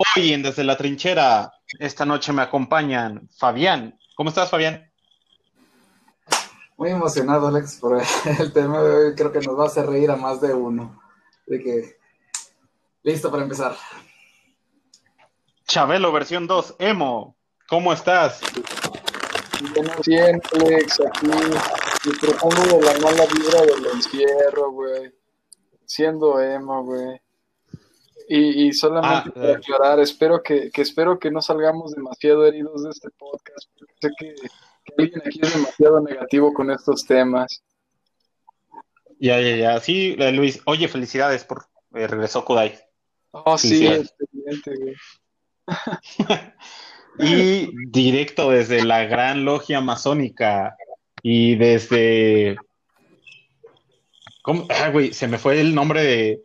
Hoy en Desde la Trinchera, esta noche me acompañan Fabián. ¿Cómo estás, Fabián? Muy emocionado, Alex, por el tema de hoy. Creo que nos va a hacer reír a más de uno. De que, listo para empezar. Chabelo, versión 2, Emo. ¿Cómo estás? Bien, Alex, aquí disfrutando de la mala vibra del encierro, güey. Siendo emo, güey. Y, y solamente Ah, para aclarar, espero que, que espero que no salgamos demasiado heridos de este podcast, porque sé que, que alguien aquí es demasiado negativo con estos temas. Ya, ya, ya. Sí, Luis. Oye, felicidades por eh, regresó Kudai. Oh, sí. excelente, güey. Y directo desde la gran logia masónica y desde... ¿Cómo? Ah, güey, se me fue el nombre de,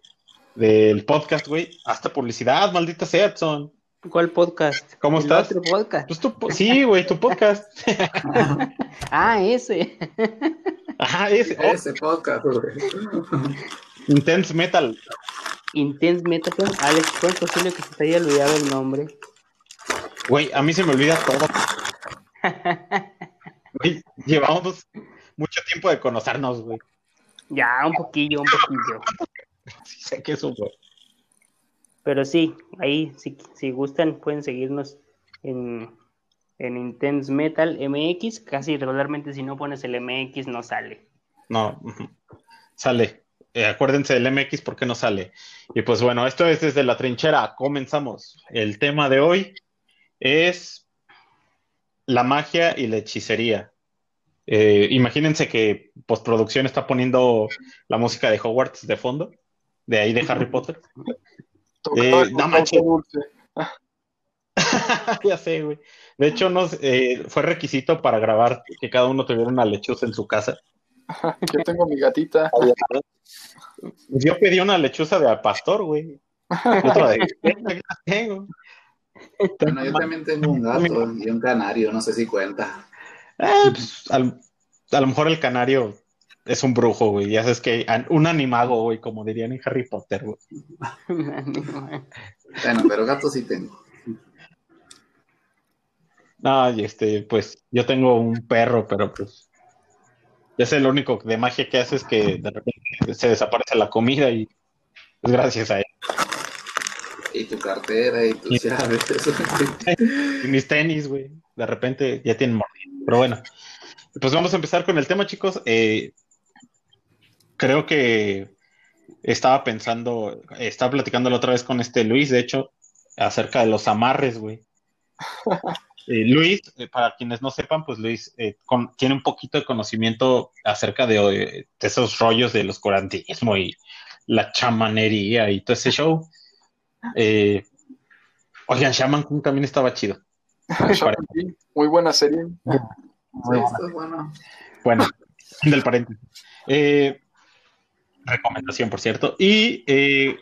del podcast, güey. Hasta publicidad, maldita sea, Edson. ¿Cuál podcast? ¿Cómo ¿El estás? otro podcast? Pues tu po- sí, güey, tu podcast. Ah, ese. Ajá, ese. Oh, Ese podcast, güey. Intense Metal. Intense Metaphor. Alex, ¿cómo es posible que se te haya olvidado el nombre? Güey, a mí se me olvida todo. Güey, llevamos mucho tiempo de conocernos, güey. Ya, un poquillo, un poquillo. Sí sé que eso, güey. Pero sí, ahí, si, si gustan, pueden seguirnos en, en Intense Metal MX. Casi regularmente, si no pones el MX, no sale. No, sale. Eh, acuérdense del MX porque no sale. Y pues bueno, esto es desde la trinchera. Comenzamos. El tema de hoy es la magia y la hechicería. Eh, imagínense que postproducción está poniendo la música de Hogwarts de fondo, de ahí de Harry Potter. Eh, no manches. dulce. Ya sé, güey. De hecho, nos, eh, fue requisito para grabar que cada uno tuviera una lechuza en su casa. Yo tengo mi gatita. Yo pedí una lechuza de pastor, güey. Otra de tengo. Bueno, yo también tengo un gato y un canario, no sé si cuenta. Ah, pues, al- a lo mejor el canario es un brujo, güey. Ya sabes que un animago, güey, como dirían en Harry Potter, güey. Bueno, pero gato sí tengo. No, y este, pues yo tengo un perro, pero pues ya sé, lo único de magia que hace es que de repente se desaparece la comida y es gracias a él. Y tu cartera y tus llaves. Y mis tenis, güey, de repente ya tienen mordido. Pero bueno, pues vamos a empezar con el tema, chicos. Eh, creo que estaba pensando, estaba platicando la otra vez con este Luis, de hecho, acerca de los amarres, güey. Eh, Luis, eh, para quienes no sepan, pues Luis eh, con- tiene un poquito de conocimiento acerca de, de esos rollos de los curantismo y la chamanería y todo ese show. Eh, oigan, Shaman King también estaba chido. King, Muy buena serie. Sí, esto es bueno. Del paréntesis. Recomendación, por cierto. Y eh,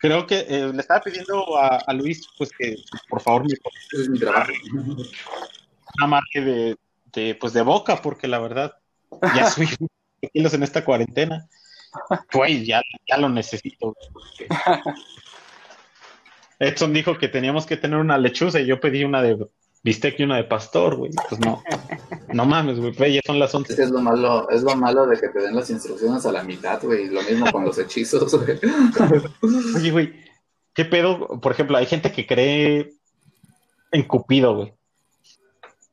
creo que eh, le estaba pidiendo a, a Luis, pues que por favor me Ese es mi trabajo. una de, de, pues de boca, porque la verdad ya soy kilos en esta cuarentena. Güey, ya, ya lo necesito. Edson dijo que teníamos que tener una lechuza y yo pedí una de bistec y una de pastor, güey. Pues no, no mames, güey, ya son las 11. Es que es lo malo, es lo malo de que te den las instrucciones a la mitad, güey. Lo mismo con los hechizos, güey. Oye, güey, ¿qué pedo? Por ejemplo, hay gente que cree en Cupido, güey.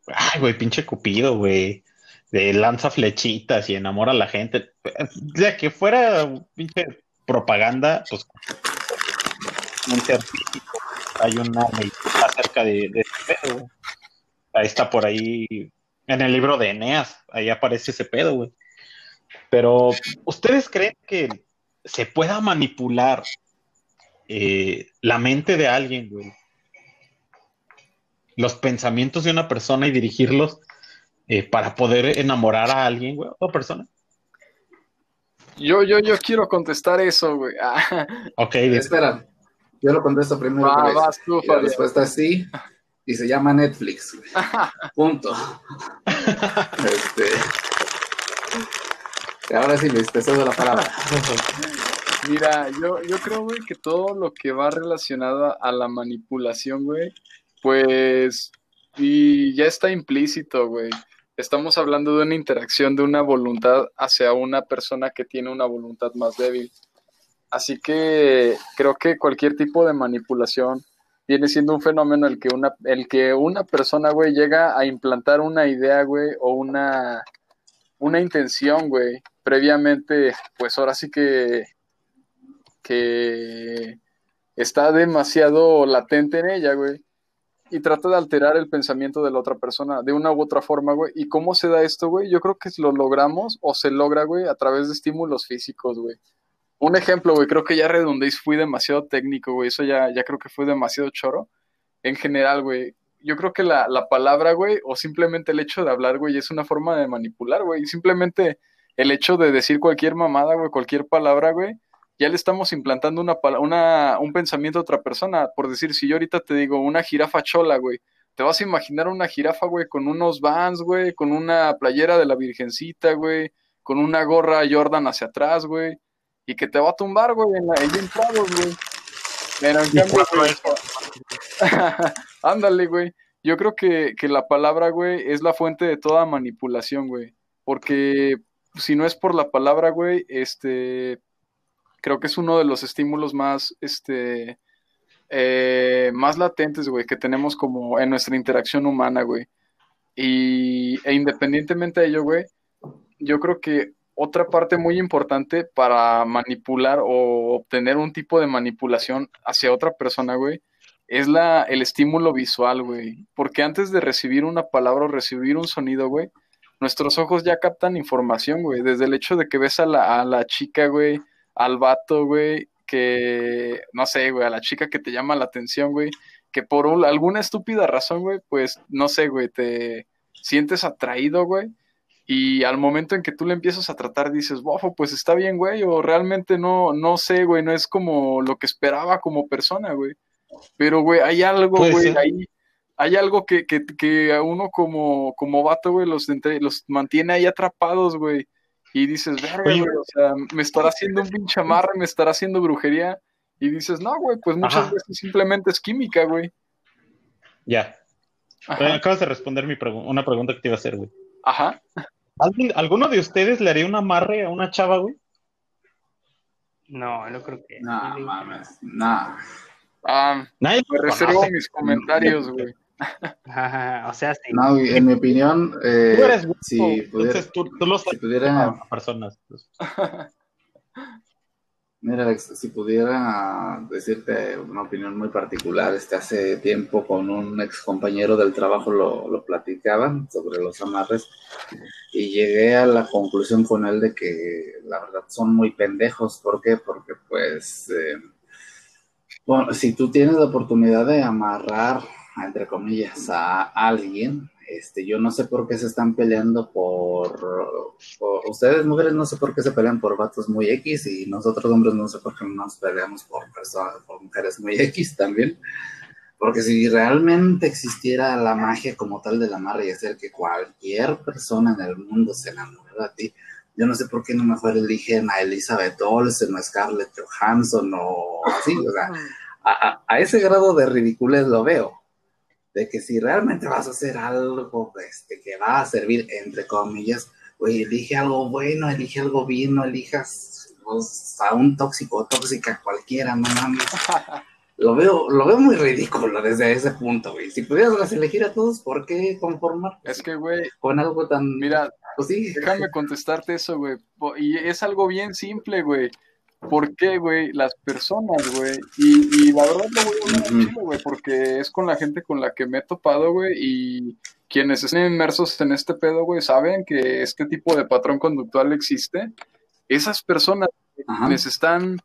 Ay, güey, pinche Cupido, güey. De lanza flechitas y enamora a la gente. O sea, que fuera pinche propaganda, pues. Hay una acerca de, de ese pedo, güey. Ahí está por ahí. En el libro de Eneas, ahí aparece ese pedo, güey. Pero, ¿ustedes creen que se pueda manipular eh, la mente de alguien, güey. Los pensamientos de una persona y dirigirlos eh, para poder enamorar a alguien, güey, otra persona. Yo, yo, yo quiero contestar eso, güey. Ah, Ok, Espera, yo lo contesto primero. güey. vas tú, Y la respuesta es sí. Y se llama Netflix. Punto. este. Ahora sí, Luis, te cedo la palabra. Mira, yo, yo creo, güey, que todo lo que va relacionado a la manipulación, güey, pues, y ya está implícito, güey. Estamos hablando de una interacción de una voluntad hacia una persona que tiene una voluntad más débil. Así que creo que cualquier tipo de manipulación viene siendo un fenómeno el que una, el que una persona, güey, llega a implantar una idea, güey, o una, una intención, güey, previamente, pues ahora sí que, que está demasiado latente en ella, güey. Y trata de alterar el pensamiento de la otra persona de una u otra forma, güey. ¿Y cómo se da esto, güey? Yo creo que lo logramos o se logra, güey, a través de estímulos físicos, güey. Un ejemplo, güey, creo que ya redondé y fui demasiado técnico, güey. Eso ya, ya creo que fue demasiado choro. En general, güey. Yo creo que la, la palabra, güey, o simplemente el hecho de hablar, güey, es una forma de manipular, güey. Simplemente el hecho de decir cualquier mamada, güey, cualquier palabra, güey, ya le estamos implantando una, una, un pensamiento a otra persona. Por decir, si yo ahorita te digo una jirafa chola, güey, te vas a imaginar una jirafa, güey, con unos vans, güey, con una playera de la Virgencita, güey, con una gorra Jordan hacia atrás, güey, y que te va a tumbar, güey, en la, entrados, güey. Pero en cambio, güey. Ándale, güey. Yo creo que, que la palabra, güey, es la fuente de toda manipulación, güey. Porque si no es por la palabra, güey, este, creo que es uno de los estímulos más, este, eh, más latentes, güey, que tenemos como en nuestra interacción humana, güey. Y, e independientemente de ello, güey, yo creo que otra parte muy importante para manipular o obtener un tipo de manipulación hacia otra persona, güey, es la, el estímulo visual, güey. Porque antes de recibir una palabra o recibir un sonido, güey, nuestros ojos ya captan información, güey. Desde el hecho de que ves a la, a la chica, güey, al vato, güey, que, no sé, güey, a la chica que te llama la atención, güey, que por un- alguna estúpida razón, güey, pues, no sé, güey, te sientes atraído, güey. Y al momento en que tú le empiezas a tratar, dices, bofo, pues está bien, güey, o realmente no, no sé, güey, no es como lo que esperaba como persona, güey. Pero, güey, hay algo, güey, ahí, hay algo que, que, que a uno como, como vato, güey, los, entre- los mantiene ahí atrapados, güey. Y dices, verga, güey, o sea, me estará haciendo un pinche amarre, me estará haciendo brujería. Y dices, no, güey, pues muchas Ajá. veces simplemente es química, güey. Ya. Acabas de responder mi pregu- una pregunta que te iba a hacer, güey. Ajá. ¿Alguien- ¿Alguno de ustedes le haría un amarre a una chava, güey? No, no creo que. No, mames, no. Me reservo conoce. mis comentarios, güey. Ajá, o sea, sí. No, güey, en mi opinión, eh, Tú eres guapo, si pudiera, entonces tú, tú los si pudiera, a personas. pues. mira, Alex, si pudiera decirte una opinión muy particular, este hace tiempo con un ex compañero del trabajo lo, platicaban sobre los amarres y llegué a la conclusión con él de que la verdad son muy pendejos. ¿Por qué? Porque pues, eh, bueno, si tú tienes la oportunidad de amarrar, entre comillas, a alguien, este, yo no sé por qué se están peleando por, por- ustedes mujeres no sé por qué se pelean por vatos muy X y nosotros hombres no sé por qué nos peleamos por personas, por mujeres muy X también. Porque si realmente existiera la magia como tal del amarre y hacer que cualquier persona en el mundo se enamorara de ti, yo no sé por qué no mejor eligen a Elizabeth Olsen o a Scarlett Johansson o así, o sea, a, a- a ese grado de ridiculez lo veo. De que si realmente vas a hacer algo este, que va a servir, entre comillas, güey, elige algo bueno, elige algo bien, no elijas pues, a un tóxico o tóxica cualquiera, no mames. Lo veo, lo veo muy ridículo desde ese punto, güey. Si pudieras elegir a todos, ¿por qué conformar Es que, güey, con algo tan... mira, pues sí, déjame contestarte eso, güey. Y es algo bien simple, güey. ¿Por qué, güey? Las personas, güey. Y, y la verdad lo voy a hablar chile, güey, porque es con la gente con la que me he topado, güey, y quienes estén inmersos en este pedo, güey, saben que este tipo de patrón conductual existe. Esas personas Ajá. quienes están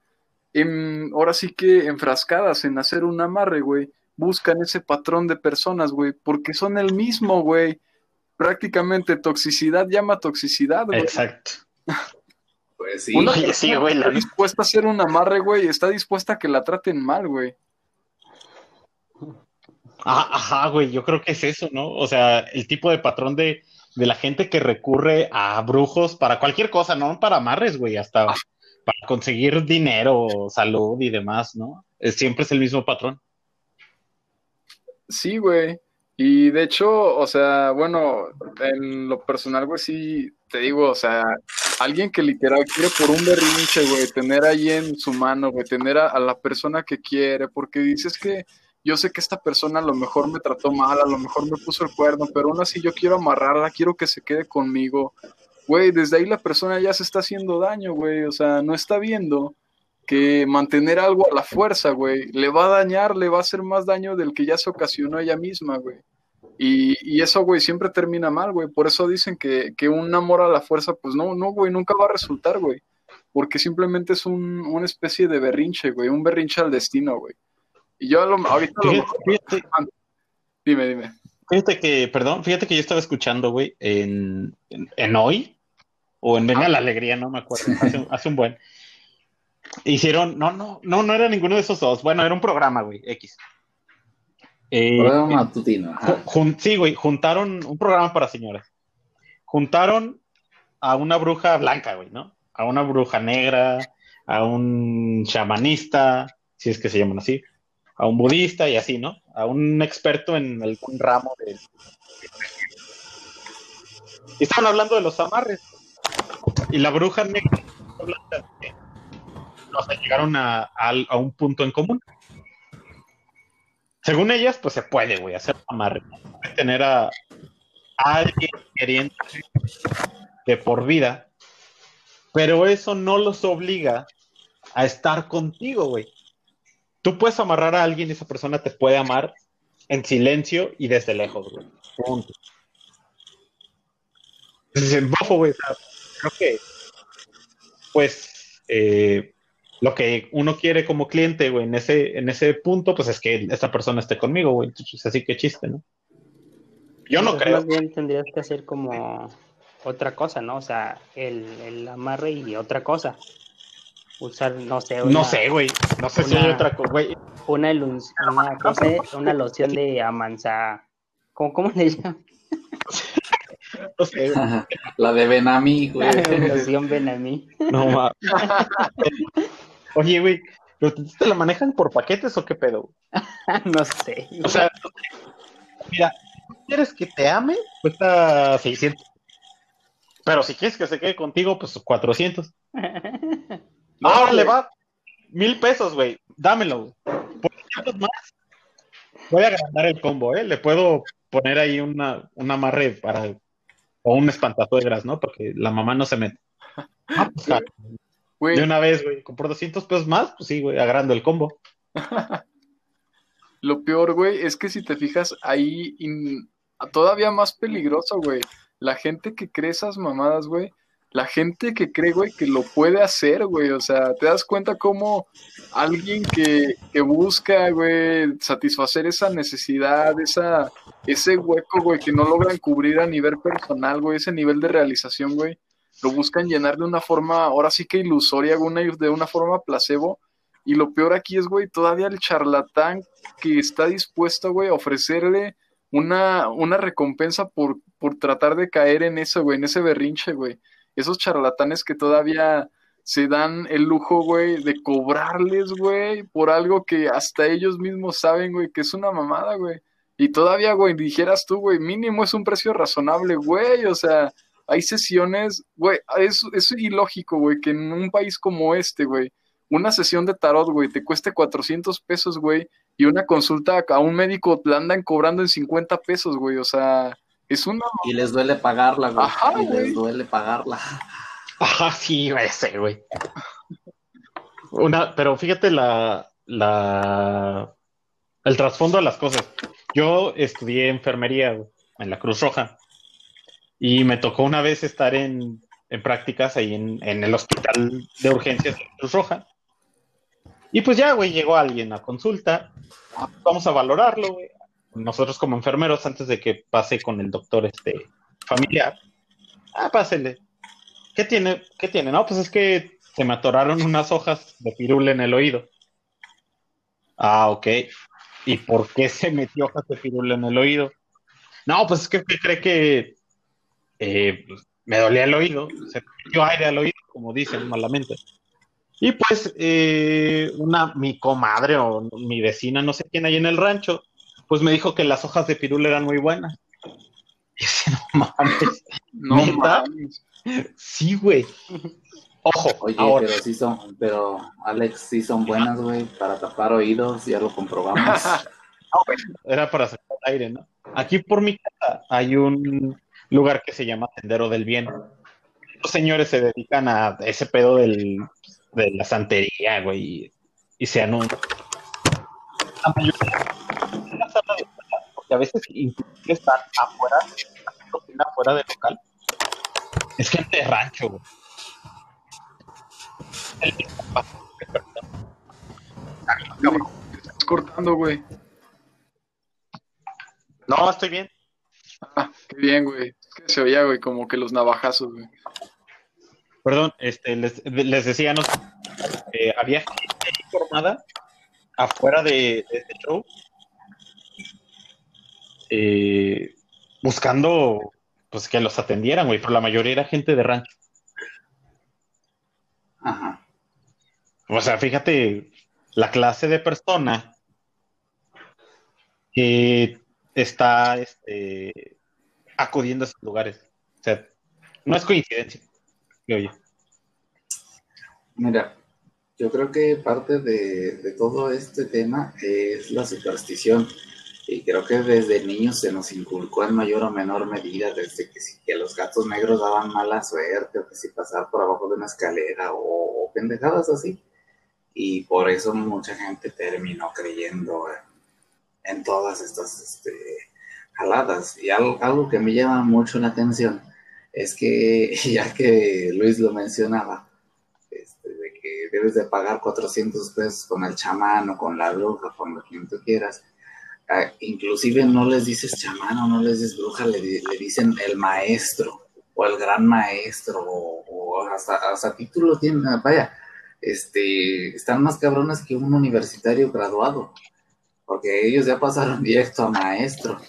en, ahora sí que enfrascadas en hacer un amarre, güey, buscan ese patrón de personas, güey, porque son el mismo, güey. Prácticamente toxicidad llama toxicidad, güey. Exacto. Pues sí. Una Oye, persona sí, güey, que la está dispuesta a hacer un amarre, güey, está dispuesta a que la traten mal, güey. Ah, Ajá, güey, yo creo que es eso, ¿no? O sea, el tipo de patrón de, de la gente que recurre a brujos para cualquier cosa, no para amarres, güey, hasta para conseguir dinero, salud y demás, ¿no? Es, siempre es el mismo patrón. Sí, güey. Y de hecho, o sea, bueno, en lo personal, güey, sí, te digo, o sea, alguien que literal quiere por un berrinche, güey, tener ahí en su mano, güey, tener a, a, la persona que quiere, porque dices que yo sé que esta persona a lo mejor me trató mal, a lo mejor me puso el cuerno, pero aún así yo quiero amarrarla, quiero que se quede conmigo. Güey, desde ahí la persona ya se está haciendo daño, güey, o sea, no está viendo que mantener algo a la fuerza, güey, le va a dañar, le va a hacer más daño del que ya se ocasionó ella misma, güey. Y, y, eso, güey, siempre termina mal, güey. Por eso dicen que, que, un amor a la fuerza, pues no, no, güey, nunca va a resultar, güey. Porque simplemente es un, una especie de berrinche, güey, un berrinche al destino, güey. Y yo lo, ahorita lo... Fíjate, Dime, dime. Fíjate que, perdón, fíjate que yo estaba escuchando, güey, en, en, en hoy, o en Venga la Alegría, no me acuerdo, hace, hace un buen. Hicieron, no, no, no, no era ninguno de esos dos. Bueno, era un programa, güey, X. Eh, programa matutino. Jun, sí, güey, juntaron un programa para señoras. Juntaron a una bruja blanca, güey, ¿no? A una bruja negra, a un chamanista, si es que se llaman así, a un budista y así, ¿no? A un experto en algún ramo de. Y estaban hablando de los amarres. Y la bruja negra o sea, llegaron a, a, a, un punto en común. Según ellas, pues se puede, güey, hacer amarre. Tener a, alguien queriendo de por vida, pero eso no los obliga a estar contigo, güey. Tú puedes amarrar a alguien y esa persona te puede amar en silencio y desde lejos, güey. Punto. Bofo, güey, creo que, pues, eh, lo que uno quiere como cliente, güey, en ese, en ese punto, pues es que esta persona esté conmigo, güey. Entonces, así que chiste, ¿no? Yo no creo. Más bien tendrías que hacer como otra cosa, ¿no? O sea, el, el amarre y otra cosa. Usar, no sé, una, No sé, güey. No sé si hay otra cosa, güey. una, una, cosa, una loción de amansa. ¿Cómo, cómo le llaman? No sé, güey. La de Benami, güey. loción Benamí. No mames. Oye, güey, ¿pero te, la manejan por paquetes o qué pedo? no sé. O sea, mira, si quieres que te ame, cuesta 600. Pero si quieres que se quede contigo, pues 400. No, Ahora le va mil pesos, güey. Dámelo. güey. Por 500 más. Voy a agrandar el combo, ¿eh? Le puedo poner ahí una, un amarre para. O un espantasuegras, ¿no? Porque la mamá no se mete. Ah, pues, Güey, de una vez, güey. Por 200 pesos más, pues sí, güey, agrando el combo. Lo peor, güey, es que si te fijas ahí, in- todavía más peligroso, güey. La gente que cree esas mamadas, güey. La gente que cree, güey, que lo puede hacer, güey. O sea, te das cuenta cómo alguien que, que busca, güey, satisfacer esa necesidad, esa, ese hueco, güey, que no logran cubrir a nivel personal, güey, ese nivel de realización, güey, lo buscan llenar de una forma, ahora sí que ilusoria, de una forma placebo. Y lo peor aquí es, güey, todavía el charlatán que está dispuesto, güey, a ofrecerle una, una recompensa por, por tratar de caer en eso, güey, en ese berrinche, güey. Esos charlatanes que todavía se dan el lujo, güey, de cobrarles, güey, por algo que hasta ellos mismos saben, güey, que es una mamada, güey. Y todavía, güey, dijeras tú, güey, mínimo es un precio razonable, güey, o sea, hay sesiones, güey, es, es ilógico, güey, que en un país como este, güey, una sesión de tarot, güey, te cueste 400 pesos, güey, y una consulta a un médico la andan cobrando en 50 pesos, güey, o sea, es una... Y les duele pagarla, güey. Ajá, y güey. les duele pagarla. Ajá, sí, güey, ese, güey. Una, pero fíjate la, la, el trasfondo de las cosas. Yo estudié enfermería güey, en la Cruz Roja y me tocó una vez estar en, en prácticas ahí en, en el hospital de urgencias de Cruz Roja. Y pues ya, güey, llegó alguien a consulta. Ah, Vamos a valorarlo, güey. Nosotros como enfermeros, antes de que pase con el doctor este familiar. Ah, pásele. ¿Qué tiene? ¿Qué tiene? No, pues es que se me atoraron unas hojas de pirul en el oído. Ah, ok. ¿Y por qué se metió hojas de pirul en el oído? No, pues es que cree que eh, pues, me dolía el oído, se metió aire al oído, como dicen malamente. Y pues eh, una, mi comadre o mi vecina, no sé quién hay en el rancho, pues me dijo que las hojas de pirul eran muy buenas. Y dije, no mames. No ¿Neta? mames. Sí, güey. Ojo, Oye, ahora, pero sí son, pero Alex, sí son buenas, güey, para tapar oídos, ya lo comprobamos. era para sacar aire, ¿no? Aquí por mi casa hay un lugar que se llama Sendero del Bien. Los señores se dedican a ese pedo del, de la santería, güey, y, se anuncian. La mayoría en la sala de porque a veces inclusive están afuera, cocina afuera del local. Es gente de rancho, güey. El mismo paso, estás cortando, güey. No, estoy bien. Ah, qué bien, güey. Que se oía, güey, como que los navajazos, güey. Perdón, este, les, les decía, no sé, eh, había gente ahí formada afuera de, de este show eh, buscando pues que los atendieran, güey, pero la mayoría era gente de rancho. Ajá. O sea, fíjate la clase de persona que está este, acudiendo a esos lugares. O sea, no es coincidencia. Mira, yo creo que parte de, todo este tema es la superstición. Y creo que desde niños se nos inculcó en mayor o menor medida, desde que, los gatos negros daban mala suerte, o que si pasar por abajo de una escalera, o, o pendejadas así. Y por eso mucha gente terminó creyendo en, en todas estas este, jaladas. Y algo, algo que me llama mucho la atención es que, ya que Luis lo mencionaba, este, de que debes de pagar 400 pesos con el chamán o con la bruja, con lo que tú quieras. Ah, inclusive no les dices chamán o no les dices bruja, le, di- le dicen el maestro o el gran maestro o, hasta, hasta título tienen, vaya, este, están más cabrones que un universitario graduado, porque ellos ya pasaron directo a maestro.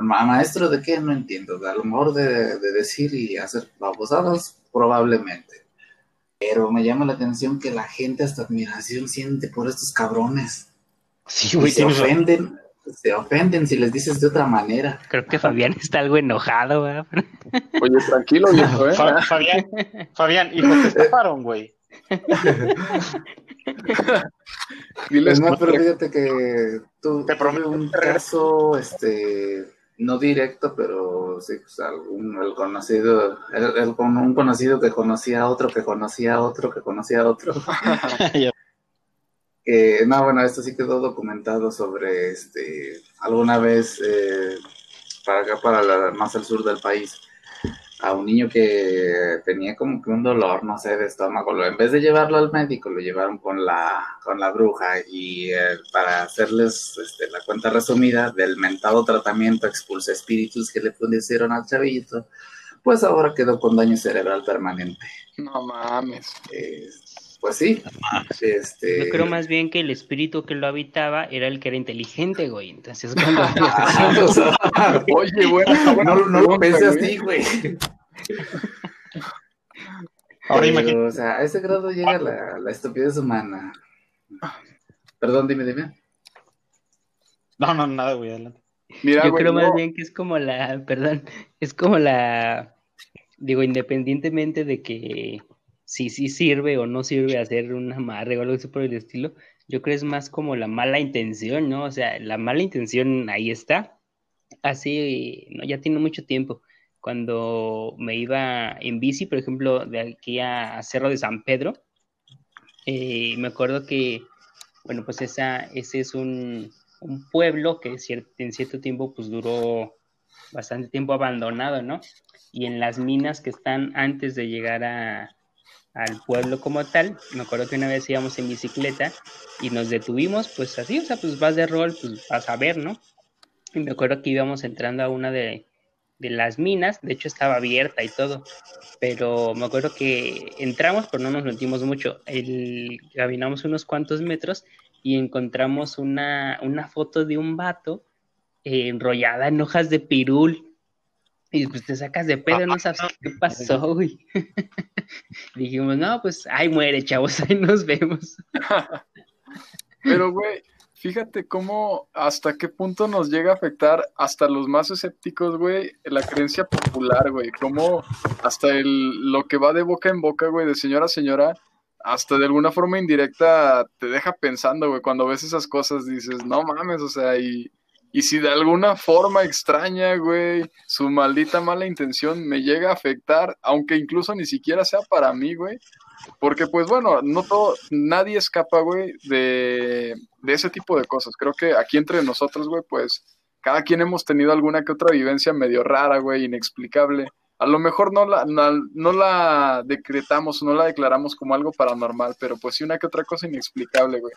¿Ma- ¿Maestro de qué? No entiendo. A lo mejor de, de decir y hacer babosadas, probablemente. Pero me llama la atención que la gente hasta admiración siente por estos cabrones. Sí, Y güey, se razón. ofenden, se ofenden si les dices de otra manera. Creo que Fabián está algo enojado, ¿verdad? Oye, tranquilo, viejo, ¿eh? Fa- Fabián, Fabián, hijo, te estafaron, güey. Diles no, que- pero fíjate que tú Te prometo un caso, este, no directo, pero sí, pues, algún, el conocido, el, el con un conocido que conocía a otro, que conocía a otro, que conocía a otro. que, no, bueno, esto sí quedó documentado sobre, este, alguna vez, eh, para acá, para la, más al sur del país, a un niño que tenía como que un dolor, no sé, de estómago. Lo- En vez de llevarlo al médico, lo llevaron con la, con la bruja y eh, para hacerles este, la cuenta resumida del mentado tratamiento expulsa espíritus que le pusieron al chavito, pues ahora quedó con daño cerebral permanente. No mames. Eh, pues sí, este... Yo creo más bien que el espíritu que lo habitaba era el que era inteligente, güey. Entonces, cuando... Ah, o sea, Oye, bueno, no, no lo pensé así, güey. Ahora Pero, imagínate. O sea, a ese grado llega la, la estupidez humana. Perdón, dime, dime. No, no, nada, güey, adelante. Mira, Yo güey, creo más bien que es como la, perdón, es como la, digo, independientemente de que si sí sirve o no sirve hacer un amarre o algo así por el estilo, yo creo es más como la mala intención, ¿no? O sea, la mala intención ahí está. Así, no, ya tiene mucho tiempo. Cuando me iba en bici, por ejemplo, de aquí a Cerro de San Pedro, eh, me acuerdo que, bueno, pues esa, ese es un, un pueblo que en cierto tiempo pues duró bastante tiempo abandonado, ¿no? Y en las minas que están antes de llegar a, al pueblo como tal, me acuerdo que una vez íbamos en bicicleta y nos detuvimos, pues así, o sea, pues vas de rol, pues vas a ver, ¿no? Y me acuerdo que íbamos entrando a una de, de las minas, de hecho estaba abierta y todo, pero me acuerdo que entramos, pero no nos metimos mucho, caminamos unos cuantos metros y encontramos una, una foto de un vato eh, enrollada en hojas de pirul. Y pues te sacas de pedo, no sabes qué pasó, güey. Dijimos, no, pues ahí muere, chavos, ahí nos vemos. Pero, güey, fíjate cómo, hasta qué punto nos llega a afectar hasta los más escépticos, güey, la creencia popular, güey. Cómo hasta el, lo que va de boca en boca, güey, de señora a señora, hasta de alguna forma indirecta te deja pensando, güey. Cuando ves esas cosas dices, no mames, o sea, y, y si de alguna forma extraña, güey, su maldita mala intención me llega a afectar, aunque incluso ni siquiera sea para mí, güey, porque, pues bueno, no todo, nadie escapa, güey, de, de ese tipo de cosas. Creo que aquí entre nosotros, güey, pues cada quien hemos tenido alguna que otra vivencia medio rara, güey, inexplicable. A lo mejor no la, no, la decretamos, no la declaramos como algo paranormal, pero pues sí una que otra cosa inexplicable, güey.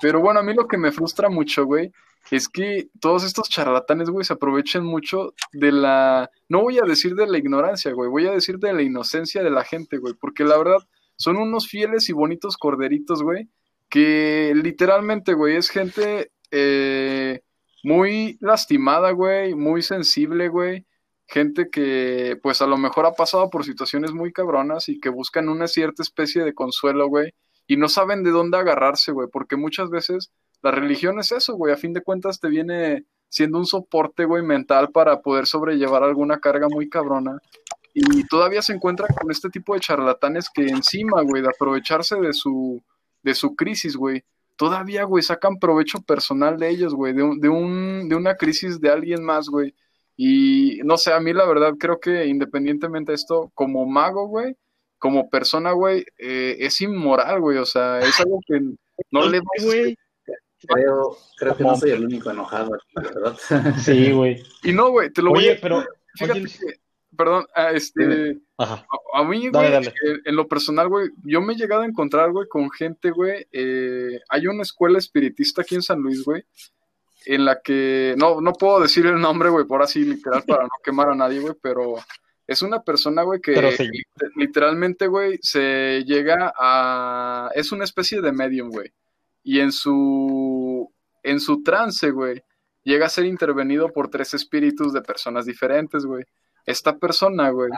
Pero bueno, a mí lo que me frustra mucho, güey, es que todos estos charlatanes, güey, se aprovechen mucho de la, no voy a decir de la ignorancia, güey, voy a decir de la inocencia de la gente, güey, porque la verdad, son unos fieles y bonitos corderitos, güey, que literalmente, güey, es gente eh, muy lastimada, güey, muy sensible, güey. Gente que, pues, a lo mejor ha pasado por situaciones muy cabronas y que buscan una cierta especie de consuelo, güey, y no saben de dónde agarrarse, güey, porque muchas veces la religión es eso, güey, a fin de cuentas te viene siendo un soporte, güey, mental para poder sobrellevar alguna carga muy cabrona y todavía se encuentra con este tipo de charlatanes que encima, güey, de aprovecharse de su, de su crisis, güey, todavía, güey, sacan provecho personal de ellos, güey, de, de, un, de una crisis de alguien más, güey. Y no sé, a mí la verdad creo que independientemente de esto, como mago, güey, como persona, güey, eh, es inmoral, güey, o sea, es algo que no le güey. Creo, creo que no soy el único enojado aquí, ¿verdad? Sí, güey. Y no, güey, te lo voy a... pero... Fíjate que perdón, a, este, A, mí, güey, eh, en lo personal, güey, yo me he llegado a encontrar, güey, con gente, güey, eh, hay una escuela espiritista aquí en San Luis, güey, en la que, no, no puedo decir el nombre, güey, por así literal, para no quemar a nadie, güey, pero es una persona, güey, que literalmente, güey, se llega a, es una especie de medium, güey, y en su, en su trance, güey, llega a ser intervenido por tres espíritus de personas diferentes, güey esta persona, güey,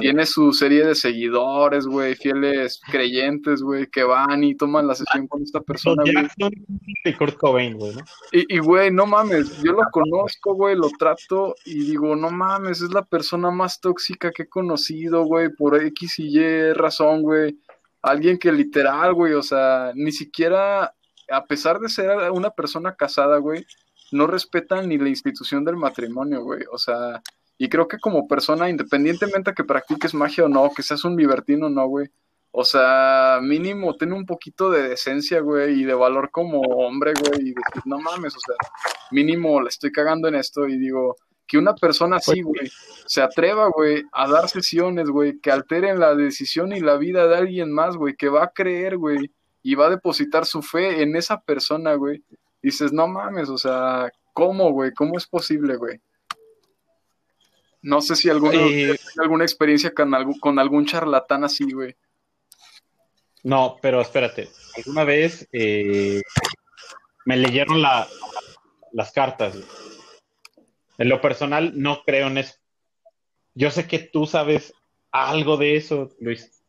tiene su serie de seguidores, güey, fieles creyentes, güey, que van y toman la sesión con esta persona, güey. Y, güey, no mames, yo lo conozco, güey, lo trato y digo, no mames, es la persona más tóxica que he conocido, güey, por X y Y razón, güey. Alguien que literal, güey, o sea, ni siquiera, a pesar de ser una persona casada, güey, no respetan ni la institución del matrimonio, güey, o sea y creo que como persona, independientemente de que practiques magia o no, que seas un libertino o no, güey, o sea, mínimo ten un poquito de decencia, güey, y de valor como hombre, güey, y decir, no mames, o sea, mínimo la estoy cagando en esto y digo, que una persona así, pues güey, se atreva, güey, a dar sesiones, güey, que alteren la decisión y la vida de alguien más, güey, que va a creer, güey, y va a depositar su fe en esa persona, güey. Dices, no mames, o sea, ¿cómo, güey? ¿Cómo es posible, güey? No sé si alguna, eh, alguna experiencia con, con algún charlatán así, güey. No, pero espérate. Alguna vez eh, me leyeron las cartas. En lo personal, no creo en eso. Yo sé que tú sabes algo de eso, Luis.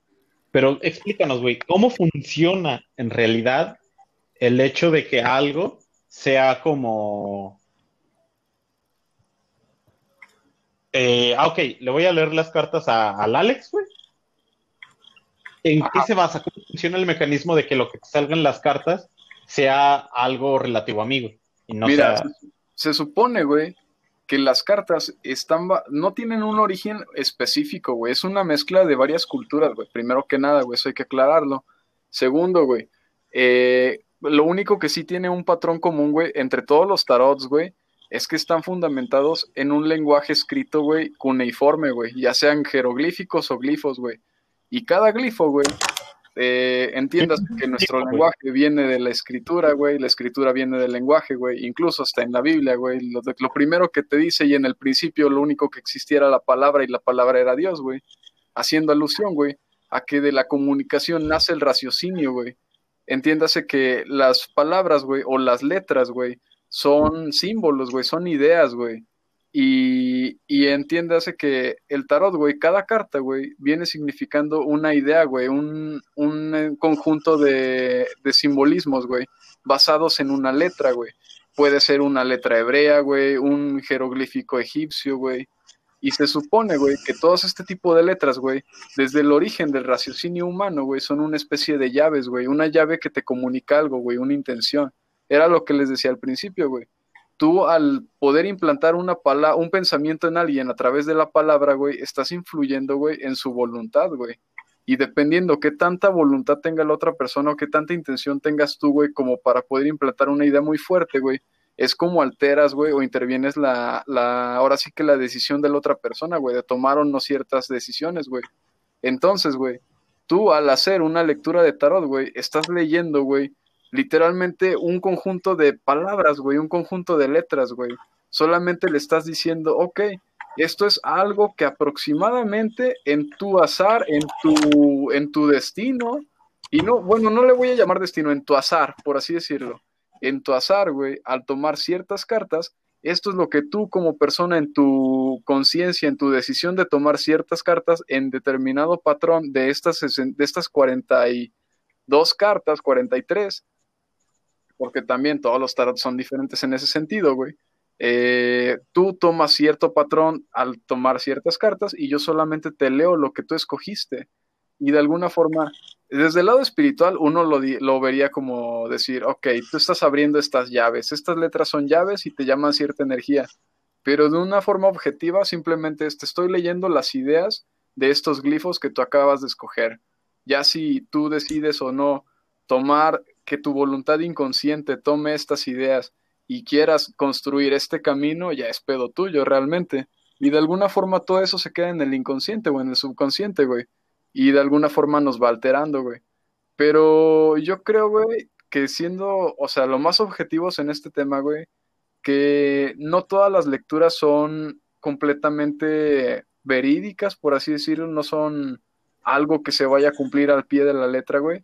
Pero explícanos, güey, ¿cómo funciona en realidad el hecho de que algo sea como Eh, ah, ok, le voy a leer las cartas al Alex, güey. ¿En qué se basa? ¿Cómo funciona el mecanismo de que lo que salgan las cartas sea algo relativo a mí, güey? Mira, se, supone, güey, que las cartas están no tienen un origen específico, güey. Es una mezcla de varias culturas, güey. Primero que nada, güey, eso hay que aclararlo. Segundo, güey, eh, lo único que sí tiene un patrón común, güey, entre todos los tarots, güey, es que están fundamentados en un lenguaje escrito, güey, cuneiforme, güey, ya sean jeroglíficos o glifos, güey. Y cada glifo, güey, eh, entiendas que nuestro lenguaje viene de la escritura, güey, la escritura viene del lenguaje, güey, incluso hasta en la Biblia, güey, lo, lo, primero que te dice y en el principio lo único que existiera la palabra y la palabra era Dios, güey, haciendo alusión, güey, a que de la comunicación nace el raciocinio, güey. Entiéndase que las palabras, güey, o las letras, güey, son símbolos, güey, son ideas, güey. Y, y entiéndase que el tarot, güey, cada carta, güey, viene significando una idea, güey, un, un eh, conjunto de, de simbolismos, güey, basados en una letra, güey. Puede ser una letra hebrea, güey, un jeroglífico egipcio, güey. Y se supone, güey, que todos este tipo de letras, güey, desde el origen del raciocinio humano, güey, son una especie de llaves, güey, una llave que te comunica algo, güey, una intención. Era lo que les decía al principio, güey. Tú al poder implantar una pala un pensamiento en alguien a través de la palabra, güey, estás influyendo, güey, en su voluntad, güey. Y dependiendo qué tanta voluntad tenga la otra persona o qué tanta intención tengas tú, güey, como para poder implantar una idea muy fuerte, güey, es como alteras, güey, o intervienes la, la, ahora sí que la decisión de la otra persona, güey, de tomar o no ciertas decisiones, güey. Entonces, güey, tú al hacer una lectura de tarot, güey, estás leyendo, güey, literalmente un conjunto de palabras, güey, un conjunto de letras, güey. Solamente le estás diciendo, ok, esto es algo que aproximadamente en tu azar, en tu, en tu destino, y no, bueno, no le voy a llamar destino, en tu azar, por así decirlo. En tu azar, güey, al tomar ciertas cartas, esto es lo que tú como persona en tu conciencia, en tu decisión de tomar ciertas cartas en determinado patrón de estas, de estas 42 cartas, 43, porque también todos los tarot son diferentes en ese sentido, güey. Eh, tú tomas cierto patrón al tomar ciertas cartas y yo solamente te leo lo que tú escogiste. Y de alguna forma, desde el lado espiritual, uno lo, lo vería como decir, ok, tú estás abriendo estas llaves, estas letras son llaves y te llaman cierta energía. Pero de una forma objetiva, simplemente te estoy leyendo las ideas de estos glifos que tú acabas de escoger. Ya si tú decides o no tomar que tu voluntad inconsciente tome estas ideas y quieras construir este camino, ya es pedo tuyo realmente. Y de alguna forma todo eso se queda en el inconsciente o en el subconsciente, güey. Y de alguna forma nos va alterando, güey. Pero yo creo, güey, que siendo, o sea, lo más objetivos en este tema, güey, que no todas las lecturas son completamente verídicas, por así decirlo, no son algo que se vaya a cumplir al pie de la letra, güey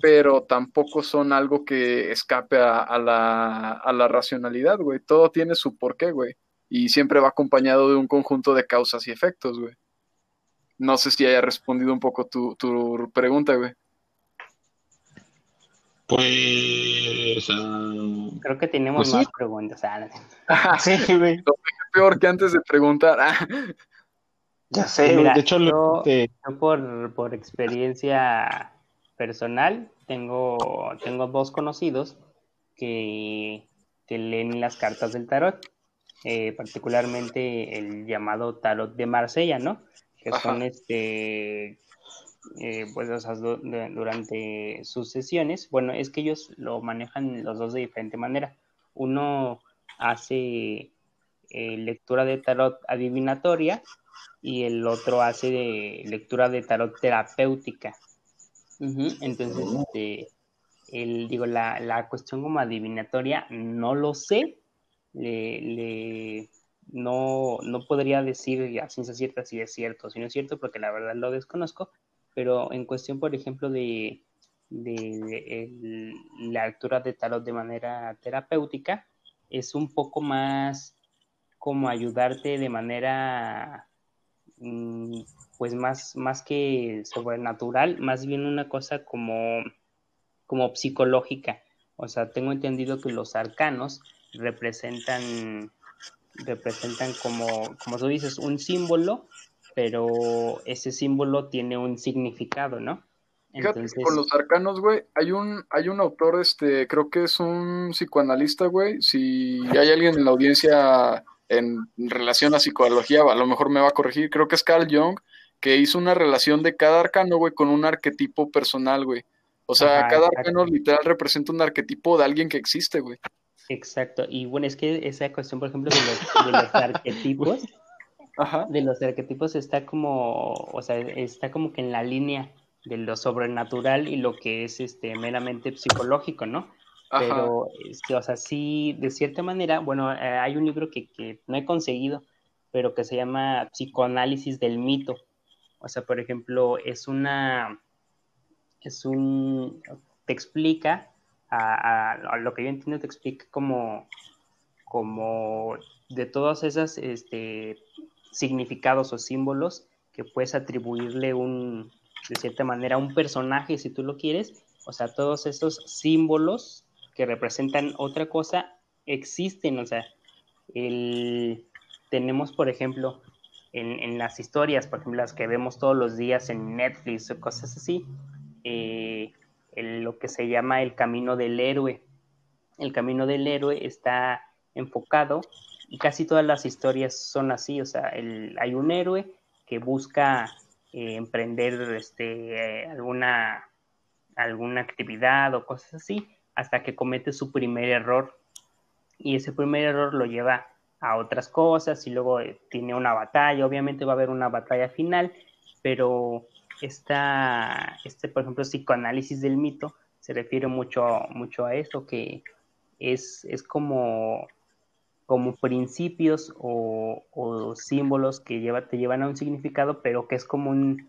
pero tampoco son algo que escape a, la, a la racionalidad, güey. Todo tiene su porqué, güey. Y siempre va acompañado de un conjunto de causas y efectos, güey. No sé si haya respondido un poco tu, tu pregunta, güey. Pues. Creo que tenemos pues más preguntas. Ah, sí, güey. peor que antes de preguntar. ya sé, Mira, de hecho, yo, por, por experiencia personal, tengo, tengo dos conocidos que, leen las cartas del tarot, eh, particularmente el llamado tarot de Marsella, ¿no? Que son este, eh, pues, durante sus sesiones, bueno, es que ellos lo manejan los dos de diferente manera. Uno hace eh, lectura de tarot adivinatoria y el otro hace lectura de tarot terapéutica. Entonces, este, el, digo, la, la, cuestión como adivinatoria, no lo sé. Le, le, no, no podría decir a ciencia cierta si es cierto o si no es cierto, porque la verdad lo desconozco. Pero en cuestión, por ejemplo, de, de, la lectura de tarot de manera terapéutica, es un poco más como ayudarte de manera mm, pues más, más que sobrenatural, más bien una cosa como, como psicológica. O sea, tengo entendido que los arcanos representan, representan como, como tú dices, un símbolo, pero ese símbolo tiene un significado, ¿no? Entonces... con los arcanos, güey, hay un, hay un autor, este, creo que es un psicoanalista, güey. Si hay alguien en la audiencia en relación a psicología, a lo mejor me va a corregir. Creo que es Carl Jung, que hizo una relación de cada arcano, güey, con un arquetipo personal, güey. O sea, cada arcano literal representa un arquetipo de alguien que existe, güey. Exacto. Y bueno, es que esa cuestión, por ejemplo, de los, de los arquetipos, Ajá. de los arquetipos está como, o sea, está como que en la línea de lo sobrenatural y lo que es este meramente psicológico, ¿no? Ajá. Pero, este, o sea, sí, de cierta manera, bueno, eh, hay un libro que, que no he conseguido, pero que se llama Psicoanálisis del mito o sea, por ejemplo, es una, es un, te explica, a, lo que yo entiendo, te explica como, como de todos esos este, significados o símbolos que puedes atribuirle un, de cierta manera, un personaje, si tú lo quieres. O sea, todos esos símbolos que representan otra cosa existen. O sea, el, tenemos, por ejemplo, en, las historias, por ejemplo, las que vemos todos los días en Netflix o cosas así, eh, lo que se llama el camino del héroe. El camino del héroe está enfocado y casi todas las historias son así, o sea, hay un héroe que busca eh, emprender este, alguna, alguna actividad o cosas así hasta que comete su primer error y ese primer error lo lleva a otras cosas y luego eh, tiene una batalla, obviamente va a haber una batalla final, pero esta, este, por ejemplo, psicoanálisis del mito se refiere mucho, mucho a eso, que es, es como, como principios o, símbolos que lleva, te llevan a un significado, pero que es común,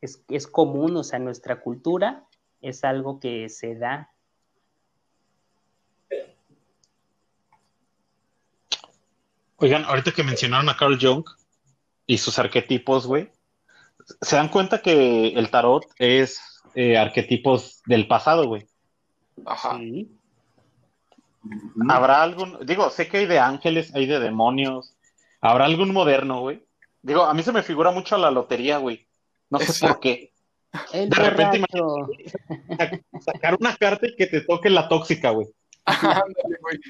es, es común, o sea, nuestra cultura es algo que se da Oigan, ahorita que mencionaron a Carl Jung y sus arquetipos, güey, ¿se dan cuenta que el tarot es eh, arquetipos del pasado, güey? Ajá. ¿Habrá algún, digo, sé que hay de ángeles, hay de demonios, ¿habrá algún moderno, güey? Digo, a mí se me figura mucho la lotería, güey. No sé por qué. de repente sacar una carta y que te toque la tóxica, güey. Ándale, güey.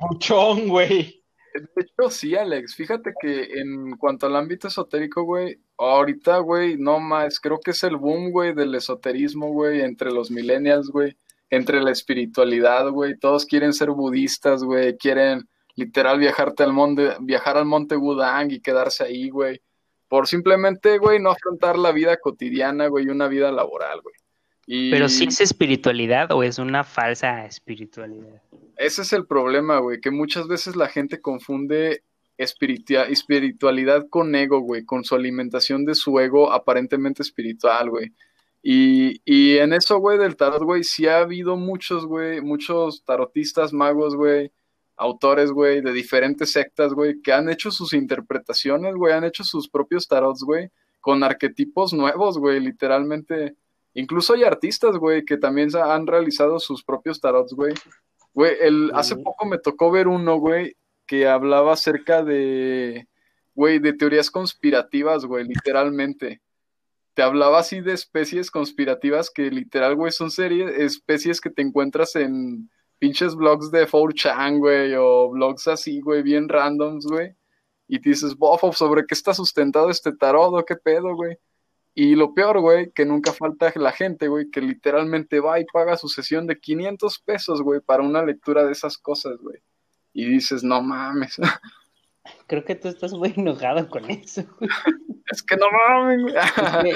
Muchón, güey. De hecho, sí, Alex. Fíjate que en cuanto al ámbito esotérico, güey, ahorita, güey, no más, creo que es el boom, güey, del esoterismo, güey, entre los millennials, güey, entre la espiritualidad, güey. Todos quieren ser budistas, güey, quieren literal viajarte al monte, viajar al monte Wudang y quedarse ahí, güey. Por simplemente, güey, no afrontar la vida cotidiana, güey, una vida laboral, güey. Pero sí es espiritualidad o es una falsa espiritualidad. Ese es el problema, güey, que muchas veces la gente confunde espiritualidad con ego, güey, con su alimentación de su ego aparentemente espiritual, güey. Y, y en eso, güey, del tarot, güey, sí ha habido muchos, güey, muchos tarotistas, magos, güey, autores, güey, de diferentes sectas, güey, que han hecho sus interpretaciones, güey, han hecho sus propios tarots, güey, con arquetipos nuevos, güey, literalmente Incluso hay artistas, güey, que también han realizado sus propios tarots, güey. Güey, el, hace poco me tocó ver uno, güey, que hablaba acerca de, güey, de teorías conspirativas, güey, literalmente. Te hablaba así de especies conspirativas que literal, güey, son series, especies que te encuentras en pinches blogs de 4chan, güey, o blogs así, güey, bien randoms, güey. Y dices, bofo, ¿sobre qué está sustentado este tarot qué pedo, güey? Y lo peor, güey, que nunca falta la gente, güey, que literalmente va y paga su sesión de 500 pesos, güey, para una lectura de esas cosas, güey. Y dices, no mames. Creo que tú estás muy enojado con eso. es que no mames, güey.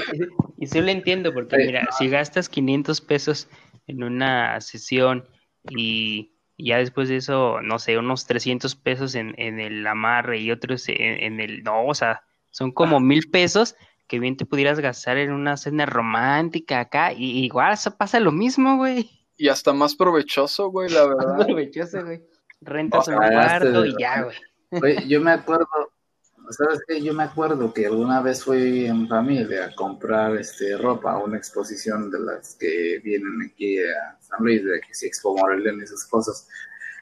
y sí lo entiendo, porque mira, si gastas 500 pesos en una sesión y ya después de eso, no sé, unos 300 pesos en, en el amarre y otros en, en el... No, o sea, son como mil pesos que bien te pudieras gastar en una cena romántica acá, y igual eso pasa lo mismo, güey. Y hasta más provechoso, güey, la verdad. Más provechoso, güey. Rentas un cuarto y ya, güey. Güey, yo me acuerdo, ¿sabes qué? Yo me acuerdo que alguna vez fui en familia a comprar este ropa a una exposición de las que vienen aquí a San Luis, de que si Expo Morelia y esas cosas.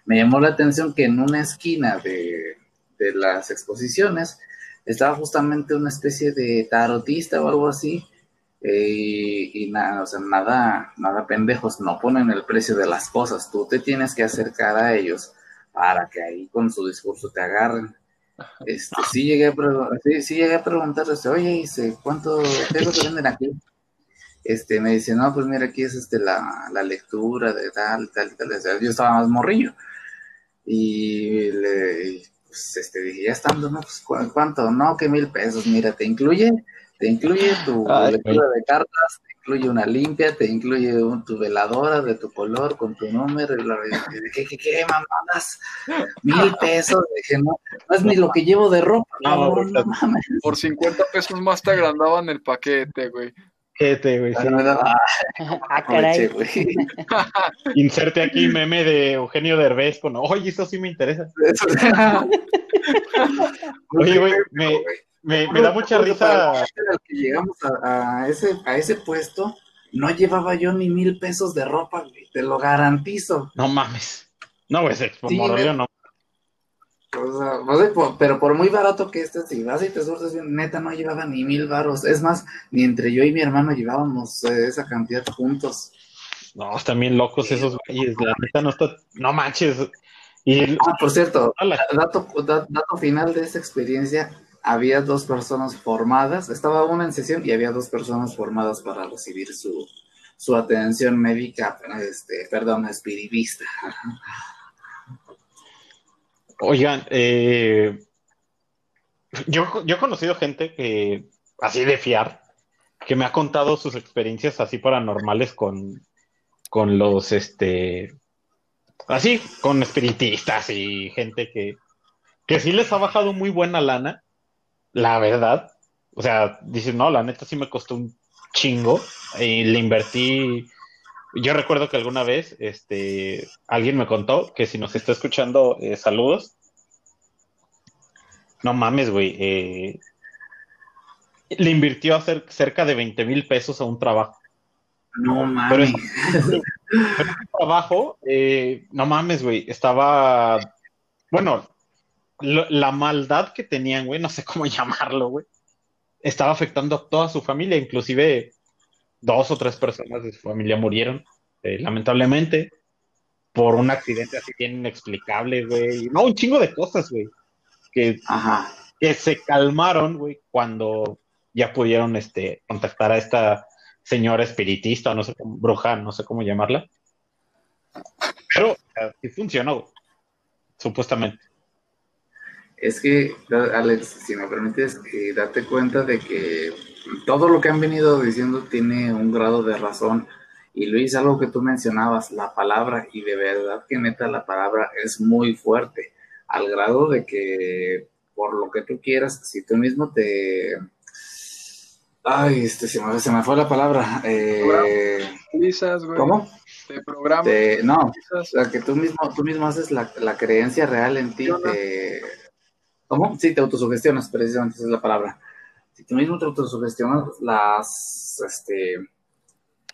Me llamó la atención que en una esquina de, de las exposiciones estaba justamente una especie de tarotista o algo así. Eh, y, nada, o sea, nada, nada pendejos, no ponen el precio de las cosas. Tú te tienes que acercar a ellos para que ahí con su discurso te agarren. Este, sí llegué a, sí, llegué a preguntarles, oye, dice, ¿cuánto, qué es lo que venden aquí? Este, me dice, no, pues mira, aquí es este, la, la lectura de tal, tal, tal. yo estaba más morrillo. Y le, pues este, dije, ya estando, ¿no? Pues, ¿cuánto? No, que mil pesos, mira, te incluye, te incluye tu lectura de cartas, te incluye una limpia, te incluye tu veladora de tu color con tu número, y dije, ¿qué, qué, mamadas? Mil pesos, dije, no, no es ni lo que llevo de ropa, no, no, Por 50 pesos más te agrandaban el paquete, güey. Este, güey, sí. Ah, caray. Aproveché, güey. Inserte aquí meme de Eugenio Derbez con, oye, eso sí me interesa. Oye, güey, me, me, me da mucha risa. que llegamos a, a ese, a ese puesto, no llevaba yo ni mil pesos de ropa, güey, te lo garantizo. No mames. No, güey, se Sí, güey. no. O sea, no sé, pero por muy barato que estés, si vas y te surtes bien, neta no llevaba ni mil varos. Es más, ni entre yo y mi hermano llevábamos eh, esa cantidad juntos. No, están bien locos esos güeyes. La neta no está. No manches. Y Ah, por cierto, a la- dato, da- dato final de esa experiencia, había dos personas formadas, estaba una en sesión y había dos personas formadas para recibir su, su atención médica, este, perdón, espiritista. Oigan, eh, yo, he conocido gente que, así de fiar, que me ha contado sus experiencias así paranormales con, con los, este, así, con espiritistas y gente que, que sí les ha bajado muy buena lana, la verdad. O sea, dicen, no, la neta sí me costó un chingo y le invertí. Yo recuerdo que alguna vez, este, alguien me contó que si nos está escuchando, eh, saludos. No mames, güey. eh, le invirtió hacer cerca de 20 mil pesos a un trabajo. No Pero mames. es- trabajo, eh, no mames, güey, estaba, bueno, lo- la maldad que tenían, güey, no sé cómo llamarlo, güey, estaba afectando a toda su familia, inclusive dos o tres personas de su familia murieron, eh, lamentablemente, por un accidente así bien inexplicable, güey, no, un chingo de cosas, güey, que, Ajá. que se calmaron, güey, cuando ya pudieron, este, contactar a esta señora espiritista, no sé cómo, bruja, no sé cómo llamarla. Pero sí funcionó, supuestamente. Es que, Alex, si me permites, eh, date cuenta de que todo lo que han venido diciendo tiene un grado de razón. Y Luis, algo que tú mencionabas, la palabra, y de verdad que neta la palabra es muy fuerte, al grado de que por lo que tú quieras, si tú mismo te... Ay, este, se me, se me fue la palabra. Eh, Utilizas, güey. ¿Cómo? Te programas. Te- no, o sea, que tú mismo, tú mismo haces la, la creencia real en ti. Te... ¿Cómo? Sí, te autosugestionas, precisamente esa es la palabra. Si tú mismo te autosugestionas, las, este,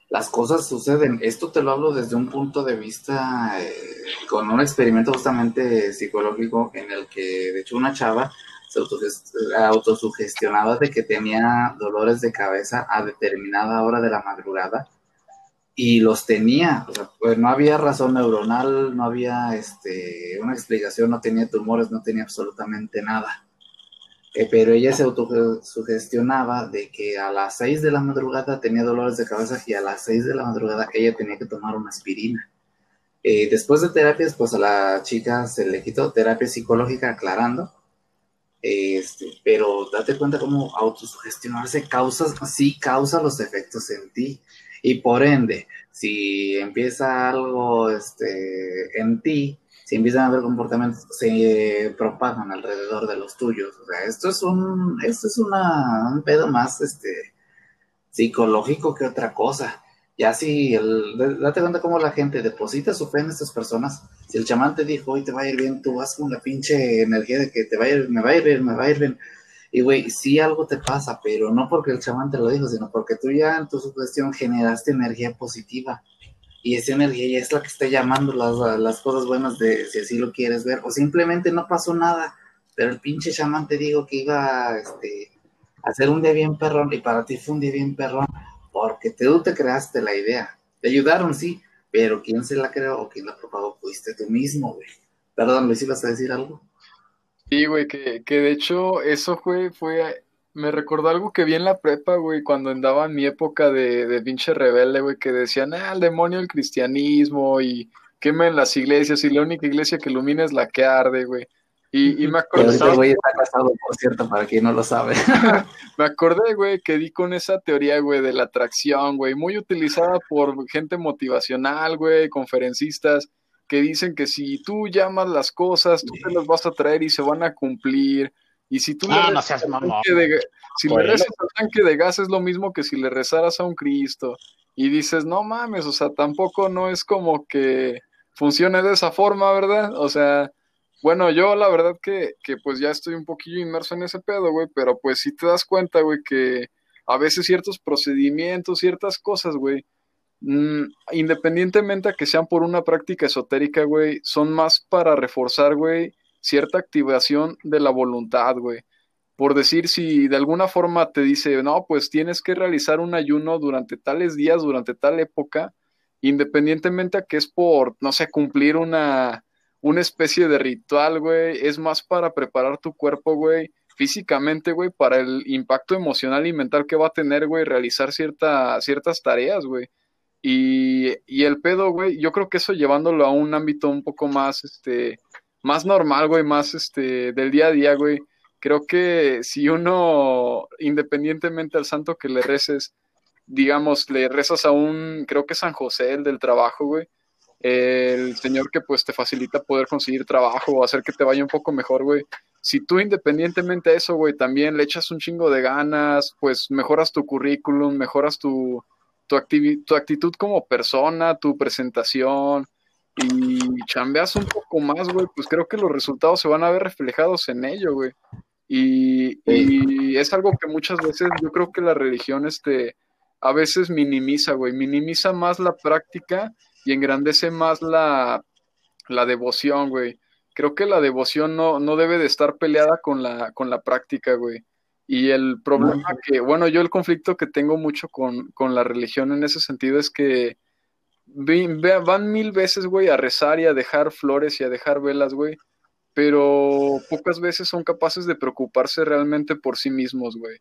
las cosas suceden. Esto te lo hablo desde un punto de vista, eh, con un experimento justamente psicológico en el que, de hecho, una chava se autoges- autosugestionaba de que tenía dolores de cabeza a determinada hora de la madrugada y los tenía, o sea, pues no había razón neuronal, no había este, una explicación, no tenía tumores, no tenía absolutamente nada. Eh, pero ella se autosugestionaba de que a las 6 de la madrugada tenía dolores de cabeza y a las 6 de la madrugada ella tenía que tomar una aspirina. Eh, después de terapias, pues a la chica se le quitó terapia psicológica aclarando, este, pero date cuenta cómo autosugestionarse causa, sí causa los efectos en ti. Y por ende, si empieza algo este, en ti, si empiezan a haber comportamientos, se propagan alrededor de los tuyos. O sea, esto es un, esto es una, un pedo más este, psicológico que otra cosa. Ya si, el, date cuenta cómo la gente deposita su fe en estas personas. Si el chamán te dijo, hoy te va a ir bien, tú vas con la pinche energía de que te va a ir, me va a ir bien, me va a ir bien. Y güey, sí algo te pasa, pero no porque el chamán te lo dijo, sino porque tú ya en tu sugestión generaste energía positiva. Y esa energía ya es la que está llamando las, las cosas buenas de si así lo quieres ver. O simplemente no pasó nada, pero el pinche chamán te dijo que iba este, a hacer un día bien perrón y para ti fue un día bien perrón porque tú te creaste la idea. Te ayudaron, sí, pero quién se la creó o quién la propagó fuiste tú mismo, güey. Perdón, Luis, ¿ibas a decir algo? Sí, güey, que, que de hecho eso, fue, me recordó algo que vi en la prepa, güey, cuando andaba en mi época de, de pinche rebelde, güey, que decían, ah, el demonio el cristianismo y quemen las iglesias y la única iglesia que ilumina es la que arde, güey. Y, y me acordé, güey está casado, por cierto, para quien no lo sabe. me acordé, güey, que di con esa teoría, güey, de la atracción, güey, muy utilizada por gente motivacional, güey, conferencistas, que dicen que si tú llamas las cosas, tú te las vas a traer y se van a cumplir. Y si tú le no seas de rezas al tanque de gas es lo mismo que si le rezaras a un Cristo. Y dices, no mames, o sea, tampoco no es como que funcione de esa forma, ¿verdad? O sea, bueno, yo la verdad que, que pues ya estoy un poquillo inmerso en ese pedo, güey, pero pues si te das cuenta, güey, que a veces ciertos procedimientos, ciertas cosas, güey, mm, independientemente a que sean por una práctica esotérica, güey, son más para reforzar, güey, cierta activación de la voluntad, güey. Por decir, si de alguna forma te dice, no, pues tienes que realizar un ayuno durante tales días, durante tal época, independientemente a que es por, no sé, cumplir una, una especie de ritual, güey, es más para preparar tu cuerpo, güey, físicamente, güey, para el impacto emocional y mental que va a tener, güey, realizar cierta, ciertas tareas, güey. Y, y el pedo, güey, yo creo que eso llevándolo a un ámbito un poco más, este, más normal, güey, más, este, del día a día, güey. Creo que si uno, independientemente al santo que le reces, digamos, le rezas a un, creo que San José, el del trabajo, güey, el señor que pues te facilita poder conseguir trabajo o hacer que te vaya un poco mejor, güey. Si tú independientemente de eso, güey, también le echas un chingo de ganas, pues mejoras tu currículum, mejoras tu, tu, tu actitud como persona, tu presentación y chambeas un poco más, güey, pues creo que los resultados se van a ver reflejados en ello, güey. Y, y es algo que muchas veces yo creo que la religión, este, a veces minimiza, güey, minimiza más la práctica y engrandece más la, la devoción, güey. Creo que la devoción no, no debe de estar peleada con la, con la práctica, güey. Y el problema que, bueno, yo el conflicto que tengo mucho con, con la religión en ese sentido es que van mil veces, güey, a rezar y a dejar flores y a dejar velas, güey, pero pocas veces son capaces de preocuparse realmente por sí mismos, güey.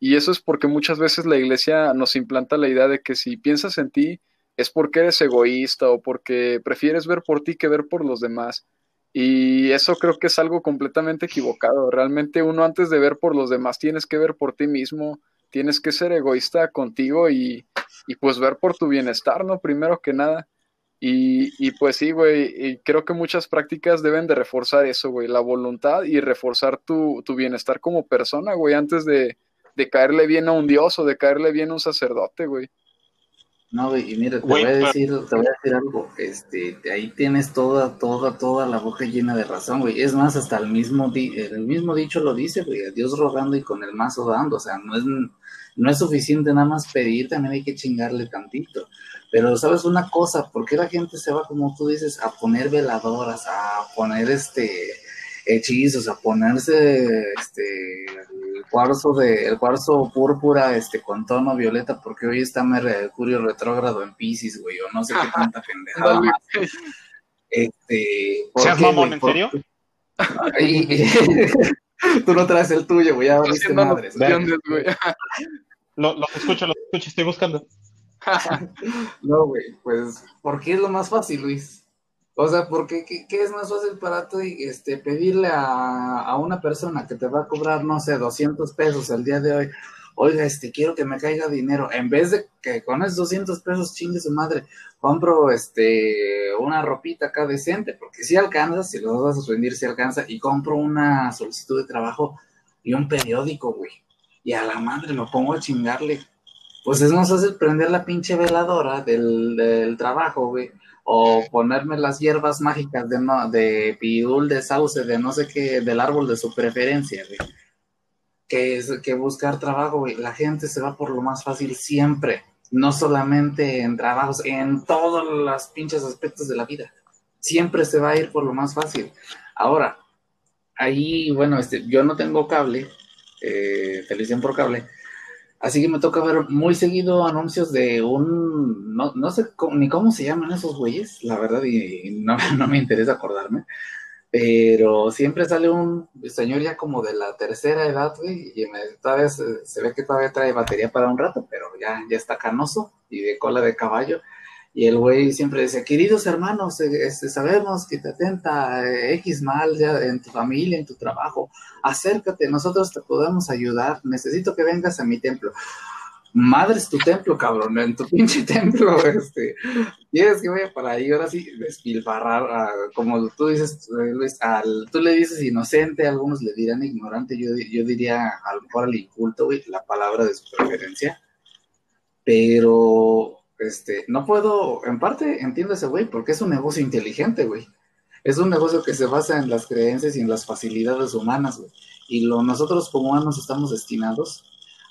Y eso es porque muchas veces la iglesia nos implanta la idea de que si piensas en ti es porque eres egoísta o porque prefieres ver por ti que ver por los demás. Y eso creo que es algo completamente equivocado. Realmente uno antes de ver por los demás tienes que ver por ti mismo, tienes que ser egoísta contigo y, y pues ver por tu bienestar, ¿no? Primero que nada. Y, y pues sí, güey, y creo que muchas prácticas deben de reforzar eso, güey, la voluntad y reforzar tu, tu bienestar como persona, güey, antes de, de caerle bien a un dios o de caerle bien a un sacerdote, güey. No, güey, y mira, te voy a decir, te voy a decir algo, este, ahí tienes toda, toda, toda la boca llena de razón, güey. Es más, hasta el mismo, di- el mismo dicho lo dice, güey, a Dios rogando y con el mazo dando, o sea, no es, no es suficiente nada más pedir, también hay que chingarle tantito. Pero, ¿sabes una cosa? ¿Por qué la gente se va, como tú dices, a poner veladoras, a poner, este, hechizos, a ponerse, este, el cuarzo de, el cuarzo púrpura, este, con tono violeta, porque hoy está Mercurio retrógrado en Pisces, güey, o no sé qué tanta pendejada más. Este, ¿por ¿Seas qué, mamón, güey? en ¿Por- serio? Ay, tú no traes el tuyo, güey, ya Haciendo madres. güey. Lo, los escucho, los escucho, estoy buscando. No, güey, pues, ¿por qué es lo más fácil, Luis? O sea, ¿por qué, qué, qué es más fácil para ti este, pedirle a, a una persona que te va a cobrar, no sé, 200 pesos el día de hoy? Oiga, este, quiero que me caiga dinero. En vez de que con esos 200 pesos chingue su madre, compro este, una ropita acá decente, porque si alcanza, si los vas a rendir, si alcanza, y compro una solicitud de trabajo y un periódico, güey. Y a la madre lo pongo a chingarle pues es más fácil prender la pinche veladora del, del trabajo, güey, o ponerme las hierbas mágicas de, no, de pirul, de sauce, de no sé qué, del árbol de su preferencia, güey. Que, es, que buscar trabajo, güey. La gente se va por lo más fácil siempre, no solamente en trabajos, en todos los pinches aspectos de la vida. Siempre se va a ir por lo más fácil. Ahora, ahí, bueno, este, yo no tengo cable, eh, televisión por cable, Así que me toca ver muy seguido anuncios de un, no, no sé cómo- ni cómo se llaman esos güeyes, la verdad, y, y no, no me interesa acordarme, pero siempre sale un señor ya como de la tercera edad, güey, y me- todavía se, se ve que todavía trae batería para un rato, pero ya, ya está canoso y de cola de caballo. Y el güey siempre dice, queridos hermanos, eh, este, sabemos que te atenta eh, X mal ya en tu familia, en tu trabajo, acércate, nosotros te podemos ayudar, necesito que vengas a mi templo. madre es tu templo, cabrón, en tu pinche templo, este, quieres que vaya para ahí, ahora sí, despilfarrar, como tú dices, eh, Luis, al, tú le dices inocente, algunos le dirán ignorante, yo, yo diría a lo mejor al inculto, güey, la palabra de su preferencia, pero, este, no puedo, en parte entiendo ese güey, porque es un negocio inteligente, güey, es un negocio que se basa en las creencias y en las facilidades humanas, güey, y nosotros como humanos estamos destinados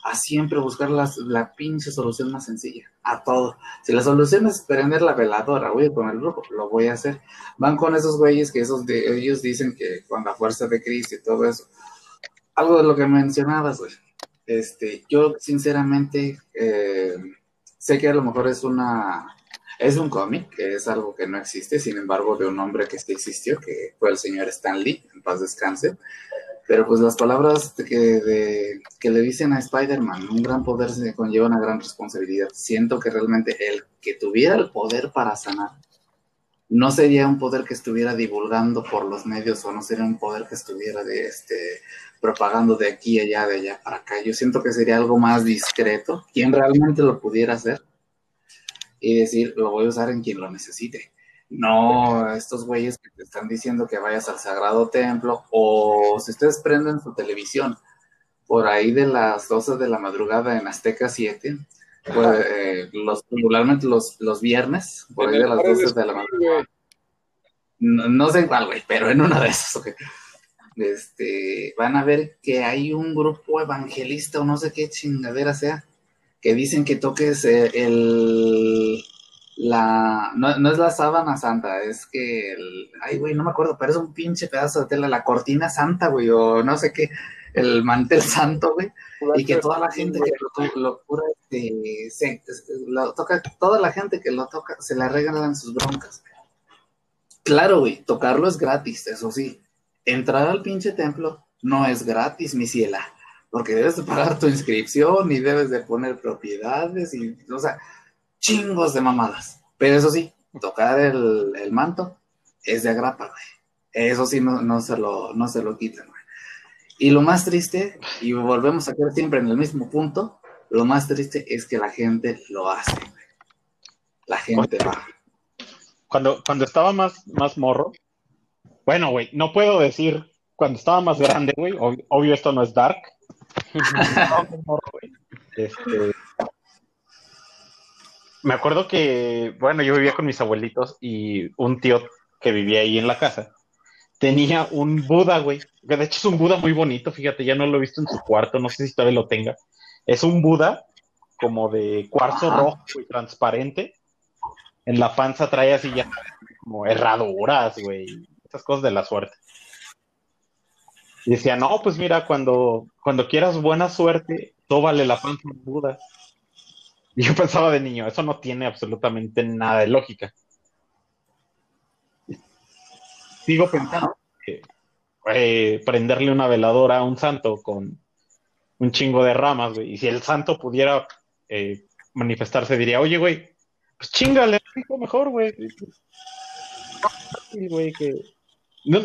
a siempre buscar la pinche solución más sencilla, a todo. Si la solución es prender la veladora, güey, con el grupo, lo voy a hacer. Van con esos güeyes que esos de, ellos dicen que con la fuerza de Cristo y todo eso. Algo de lo que mencionabas, güey. Este, yo sinceramente eh, sé que a lo mejor es una es un cómic, es algo que no existe, sin embargo, de un hombre que sí existió, que fue el señor Stan Lee, en paz descanse. Pero pues las palabras que, que le dicen a Spider-Man, un gran poder se conlleva una gran responsabilidad. Siento que realmente el que tuviera el poder para sanar, no sería un poder que estuviera divulgando por los medios o no sería un poder que estuviera de este propagando de aquí allá, de allá para acá. Yo siento que sería algo más discreto, quien realmente lo pudiera hacer y decir, lo voy a usar en quien lo necesite. No estos güeyes que te están diciendo que vayas al sagrado templo o si ustedes prenden su televisión por ahí de las 12 de la madrugada en Azteca 7, pues, eh, los, regularmente los, los viernes, por ahí de las 12 de la madrugada. No, sé cuál, güey, pero en una de esas, este, van a ver que hay un grupo evangelista o no sé qué chingadera sea, que dicen que toques eh, el, la, no, es la sábana santa, es que, el, ay, güey, no me acuerdo, pero es un pinche pedazo de tela, la cortina santa, güey, o no sé qué, el mantel santo, güey, y que toda la gente que lo, lo cura, este, se, lo toca, toda la gente que lo toca, se le regalan sus broncas. Claro, güey, tocarlo es gratis, eso sí. Entrar al pinche templo no es gratis, mi ciela, porque debes de pagar tu inscripción y debes de poner propiedades y, o sea, chingos de mamadas. Pero eso sí, tocar el, manto es de agrapa, güey. Eso sí, no, se lo, no se lo quitan, güey. Y lo más triste, y volvemos a quedar siempre en el mismo punto, lo más triste es que la gente lo hace, güey. La gente va. Cuando, cuando estaba más, más morro, bueno, güey, no puedo decir cuando estaba más grande, güey, obvio, esto no es dark. este, me acuerdo que, bueno, yo vivía con mis abuelitos y un tío que vivía ahí en la casa tenía un Buda, güey. De hecho es un Buda muy bonito, fíjate, ya no lo he visto en su cuarto, no sé si todavía lo tenga. Es un Buda como de cuarzo rojo y transparente. En la panza trae así ya como herraduras, güey. Esas cosas de la suerte. Y decía, no, pues mira, cuando, cuando quieras buena suerte, tóbale la panza un Buda. Y yo pensaba de niño, eso no tiene absolutamente nada de lógica. Sigo pensando que eh, prenderle una veladora a un santo con un chingo de ramas, güey. Y si el santo pudiera eh, manifestarse, diría, oye, güey, pues chingale, mejor, güey.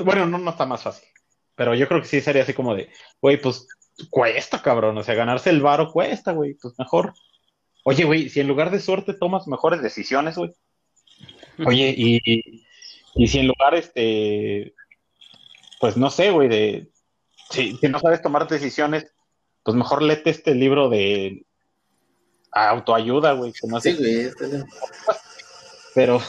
bueno, no, no está más fácil. Pero yo creo que sí sería así como de, güey, pues cuesta, cabrón. O sea, ganarse el varo cuesta, güey. Pues mejor Oye, güey, si en lugar de suerte tomas mejores decisiones, güey. Oye, y, y si en lugar, este, pues no sé, güey, de, si, no sabes tomar decisiones, pues mejor léete este libro de autoayuda, güey. Que no sí, güey. Pero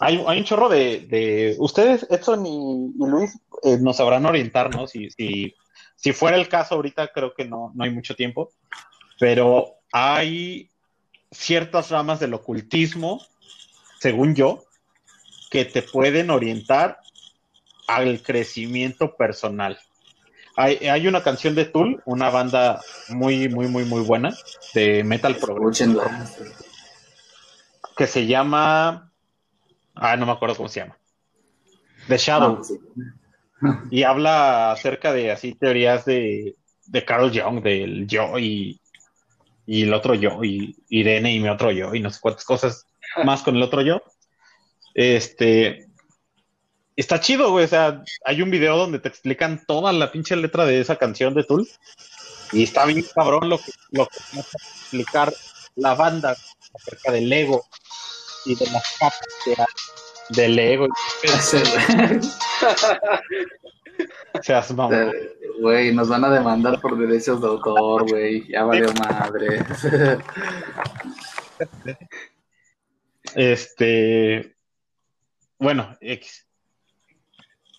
hay, hay, un chorro de, de... Ustedes, Edson y, Luis, eh, nos sabrán orientar, ¿no? Si, si, si fuera el caso ahorita, creo que no, no hay mucho tiempo. Pero hay ciertas ramas del ocultismo, según yo, que te pueden orientar al crecimiento personal. Hay, una canción de Tool, una banda muy, muy, muy, muy buena de metal progresivo, que se llama, ah, no me acuerdo cómo se llama, The Shadow, ah, y habla acerca de así teorías de, de Carl Jung, del yo y y el otro yo, y Irene y mi otro yo, y no sé cuántas cosas más con el otro yo. Este, está chido, güey. O sea, hay un video donde te explican toda la pinche letra de esa canción de Tool. Y está bien cabrón lo que, lo que explicar la banda acerca del ego y de las capas del ego. Seas mamón. Güey, nos van a demandar por derechos de autor, güey. Ya valió madre. Este. Bueno, X.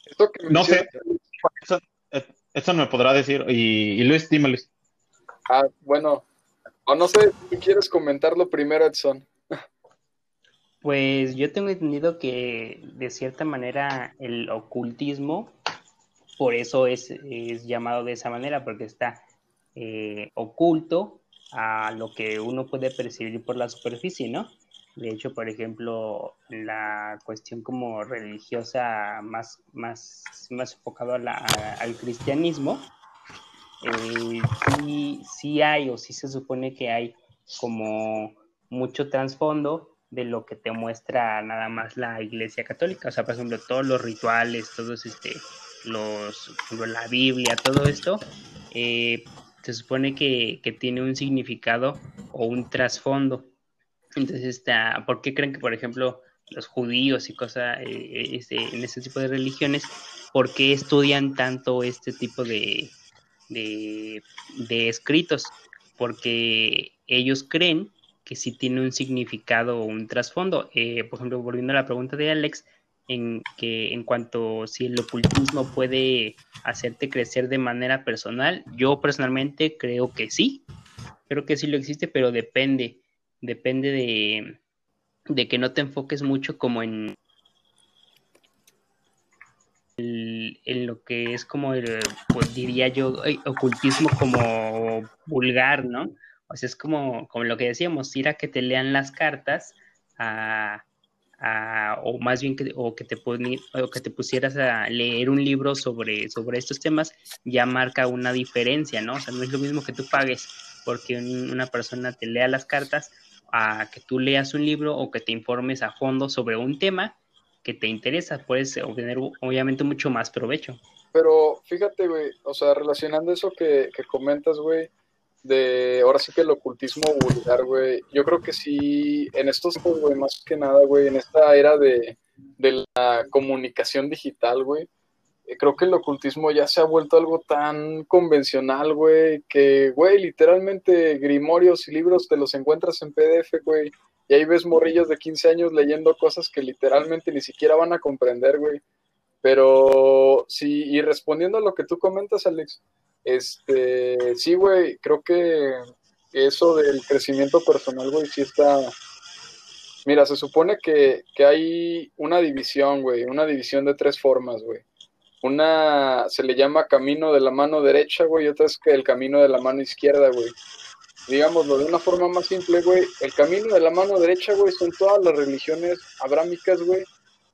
Esto que No sé. Eso, eso me podrá decir. Y, y Luis, dime, Luis. Ah, bueno. O no sé, ¿tú quieres comentarlo primero, Edson? Pues yo tengo entendido que de cierta manera el ocultismo, por eso es, es llamado de esa manera, porque está eh, oculto a lo que uno puede percibir por la superficie, ¿no? De hecho, por ejemplo, la cuestión como religiosa más, más, más enfocado a la- a- al cristianismo, eh, sí, sí hay o sí se supone que hay como mucho trasfondo de lo que te muestra nada más la Iglesia Católica. O sea, por ejemplo, todos los rituales, todos este, los, la Biblia, todo esto, eh, se supone que, que tiene un significado o un trasfondo. Entonces, está, ¿por qué creen que, por ejemplo, los judíos y cosas eh, este, en este tipo de religiones, por qué estudian tanto este tipo de, de escritos? Porque ellos creen que sí tiene un significado o un trasfondo. Eh, por ejemplo, volviendo a la pregunta de Alex, en que en cuanto si el ocultismo puede hacerte crecer de manera personal, yo personalmente creo que sí, creo que sí lo existe, pero depende, depende de, de que no te enfoques mucho como en en lo que es como el, pues diría yo, ocultismo como vulgar, ¿no? O sea, es como, como lo que decíamos, ir a que te lean las cartas, a, a- o más bien que, o que te o que te pusieras a leer un libro sobre, sobre estos temas, ya marca una diferencia, ¿no? O sea, no es lo mismo que tú pagues porque un- una persona te lea las cartas a que tú leas un libro o que te informes a fondo sobre un tema que te interesa, puedes obtener obviamente mucho más provecho. Pero fíjate, güey, o sea, relacionando eso que, que comentas, güey, de ahora sí que el ocultismo vulgar, güey, yo creo que sí, en estos, pues, güey, más que nada, güey, en esta era de, de la comunicación digital, güey, eh, creo que el ocultismo ya se ha vuelto algo tan convencional, güey, que, güey, literalmente grimorios y libros te los encuentras en PDF, güey, y ahí ves morrillos de 15 años leyendo cosas que literalmente ni siquiera van a comprender, güey. Pero sí, y respondiendo a lo que tú comentas, Alex, este, sí, güey, creo que eso del crecimiento personal, güey, sí está. Mira, se supone que, que hay una división, güey, una división de tres formas, güey. Una se le llama camino de la mano derecha, güey, y otra es que el camino de la mano izquierda, güey. Digámoslo de una forma más simple, güey, el camino de la mano derecha, güey, son todas las religiones abrámicas, güey,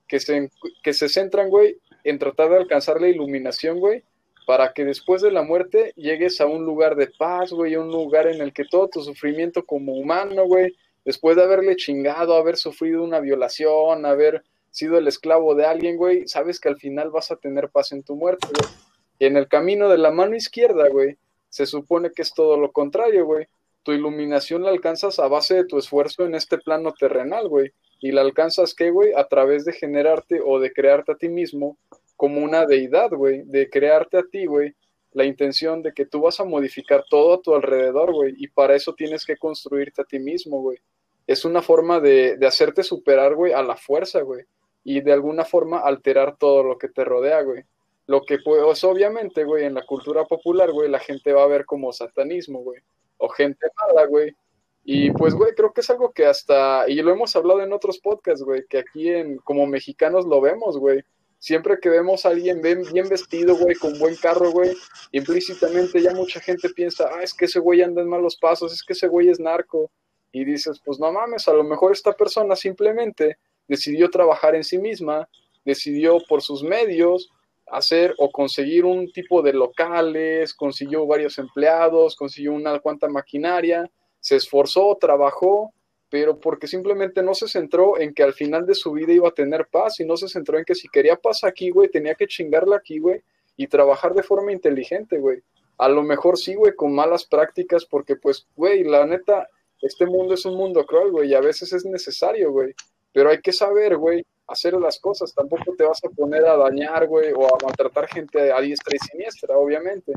que se, que se centran, güey, en tratar de alcanzar la iluminación, güey, para que después de la muerte llegues a un lugar de paz, güey, un lugar en el que todo tu sufrimiento como humano, güey, después de haberle chingado, haber sufrido una violación, haber sido el esclavo de alguien, güey, sabes que al final vas a tener paz en tu muerte, güey. Y en el camino de la mano izquierda, güey, se supone que es todo lo contrario, güey. Tu iluminación la alcanzas a base de tu esfuerzo en este plano terrenal, güey. Y la alcanzas, ¿qué, güey? A través de generarte o de crearte a ti mismo como una deidad, güey. De crearte a ti, güey. La intención de que tú vas a modificar todo a tu alrededor, güey. Y para eso tienes que construirte a ti mismo, güey. Es una forma de, de hacerte superar, güey, a la fuerza, güey. Y de alguna forma alterar todo lo que te rodea, güey. Lo que, pues, obviamente, güey, en la cultura popular, güey, la gente va a ver como satanismo, güey. O gente mala, güey. Y pues, güey, creo que es algo que hasta, y lo hemos hablado en otros podcasts, güey, que aquí en, como mexicanos lo vemos, güey. Siempre que vemos a alguien bien, vestido, güey, con buen carro, güey, implícitamente ya mucha gente piensa, ah, es que ese güey anda en malos pasos, es que ese güey es narco. Y dices, pues no mames, a lo mejor esta persona simplemente decidió trabajar en sí misma, decidió por sus medios hacer o conseguir un tipo de locales, consiguió varios empleados, consiguió una cuanta maquinaria, se esforzó, trabajó, pero porque simplemente no se centró en que al final de su vida iba a tener paz y no se centró en que si quería paz aquí, güey, tenía que chingarla aquí, güey, y trabajar de forma inteligente, güey. a lo mejor sí, güey, con malas prácticas, porque pues, güey, la neta, este mundo es un mundo cruel, güey, y a veces es necesario, güey, pero hay que saber, güey, hacer las cosas, tampoco te vas a poner a dañar, güey, o a maltratar gente a diestra y siniestra, obviamente,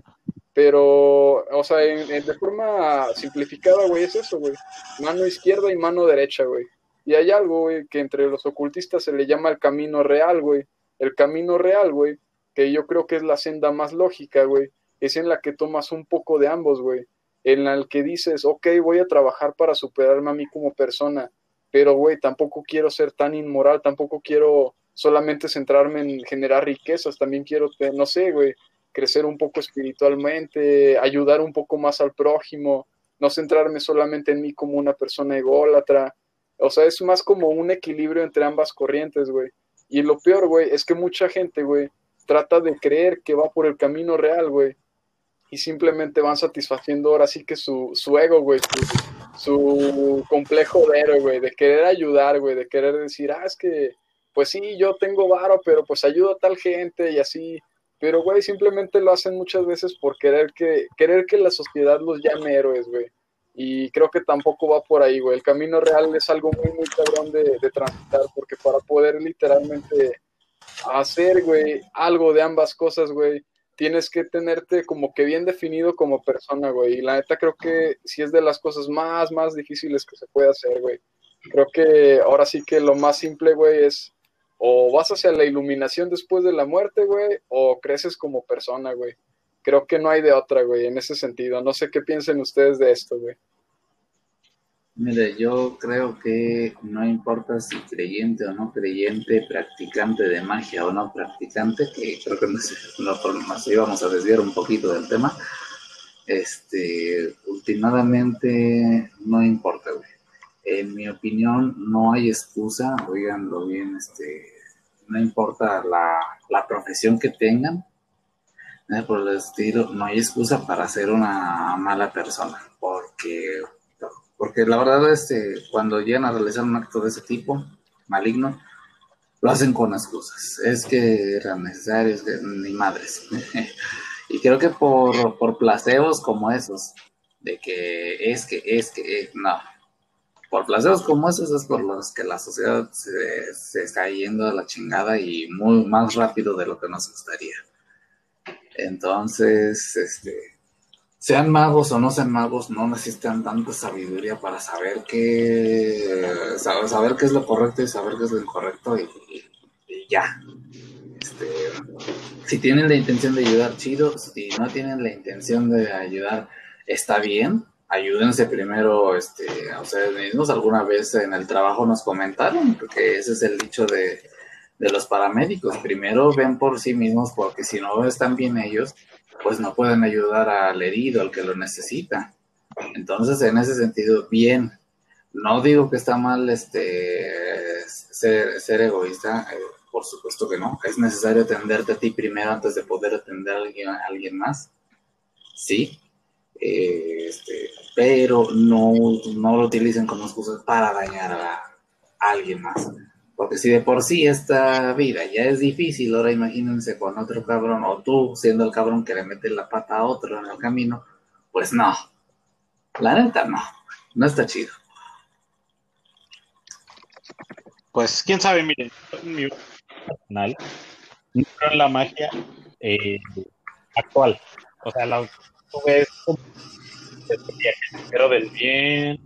pero, o sea, de forma simplificada, güey, es eso, güey, mano izquierda y mano derecha, güey, y hay algo, güey, que entre los ocultistas se le llama el camino real, güey, el camino real, güey, que yo creo que es la senda más lógica, güey, es en la que tomas un poco de ambos, güey, en la que dices, ok, voy a trabajar para superarme a mí como persona, pero, güey, tampoco quiero ser tan inmoral, tampoco quiero solamente centrarme en generar riquezas, también quiero, no sé, güey, crecer un poco espiritualmente, ayudar un poco más al prójimo, no centrarme solamente en mí como una persona ególatra. O sea, es más como un equilibrio entre ambas corrientes, güey. Y lo peor, güey, es que mucha gente, güey, trata de creer que va por el camino real, güey. Y simplemente van satisfaciendo ahora sí que su, su ego, güey, su complejo de héroe, güey, de querer ayudar, güey, de querer decir, ah, es que, pues sí, yo tengo varo, pero pues ayudo a tal gente y así. Pero, güey, simplemente lo hacen muchas veces por querer que, querer que la sociedad los llame héroes, güey. Y creo que tampoco va por ahí, güey. El camino real es algo muy, muy cabrón de, de transitar, porque para poder literalmente hacer, güey, algo de ambas cosas, güey, tienes que tenerte como que bien definido como persona, güey. Y la neta creo que sí es de las cosas más, más difíciles que se puede hacer, güey. Creo que ahora sí que lo más simple, güey, es o vas hacia la iluminación después de la muerte, güey, o creces como persona, güey. Creo que no hay de otra, güey, en ese sentido. No sé qué piensen ustedes de esto, güey. Mire, yo creo que no importa si creyente o no creyente, practicante de magia o no practicante, que creo que nos, nos íbamos a desviar un poquito del tema, este, últimamente no importa, güey. En mi opinión, no hay excusa, oiganlo bien, este, no importa la, la profesión que tengan, por el estilo, no hay excusa para ser una mala persona, porque porque la verdad, este, cuando llegan a realizar un acto de ese tipo, maligno, lo hacen con excusas. Es que eran necesarios, que ni madres. y creo que por, por como esos, de que es que, es que, eh, no. Por placebos como esos es por los que la sociedad se, se está yendo a la chingada y muy más rápido de lo que nos gustaría. Entonces, este, sean magos o no sean magos, no necesitan tanta sabiduría para saber qué, saber, qué es lo correcto y saber qué es lo incorrecto y, ya. Este, si tienen la intención de ayudar, chido. Si no tienen la intención de ayudar, está bien. Ayúdense primero, este, a ustedes mismos. Alguna vez en el trabajo nos comentaron, porque ese es el dicho de, de los paramédicos. Primero ven por sí mismos, porque si no están bien ellos, pues no pueden ayudar al herido, al que lo necesita. Entonces, en ese sentido, bien. No digo que está mal este ser, egoísta, eh, por supuesto que no. Es necesario atenderte a ti primero antes de poder atender a alguien, a alguien más. Sí, eh, este, pero no, no lo utilicen como excusa para dañar a alguien más. Porque si de por sí esta vida ya es difícil, ahora imagínense con otro cabrón, o tú siendo el cabrón que le mete la pata a otro en el camino, pues no. La neta no, no está chido. Pues quién sabe, miren, mi personal, no en la magia eh, actual. O sea, la, ves el del bien,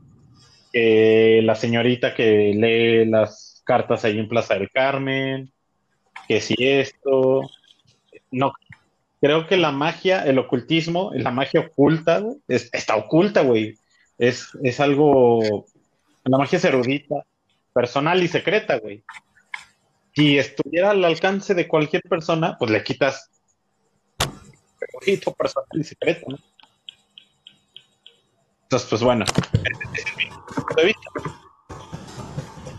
la señorita que lee las cartas ahí en Plaza del Carmen, que si esto, no, creo que la magia, el ocultismo, la magia oculta, está oculta, güey. Es, es algo, la magia es erudita, personal y secreta, güey. Si estuviera al alcance de cualquier persona, pues le quitas erudito, personal y secreto, ¿no? Entonces, pues bueno, de.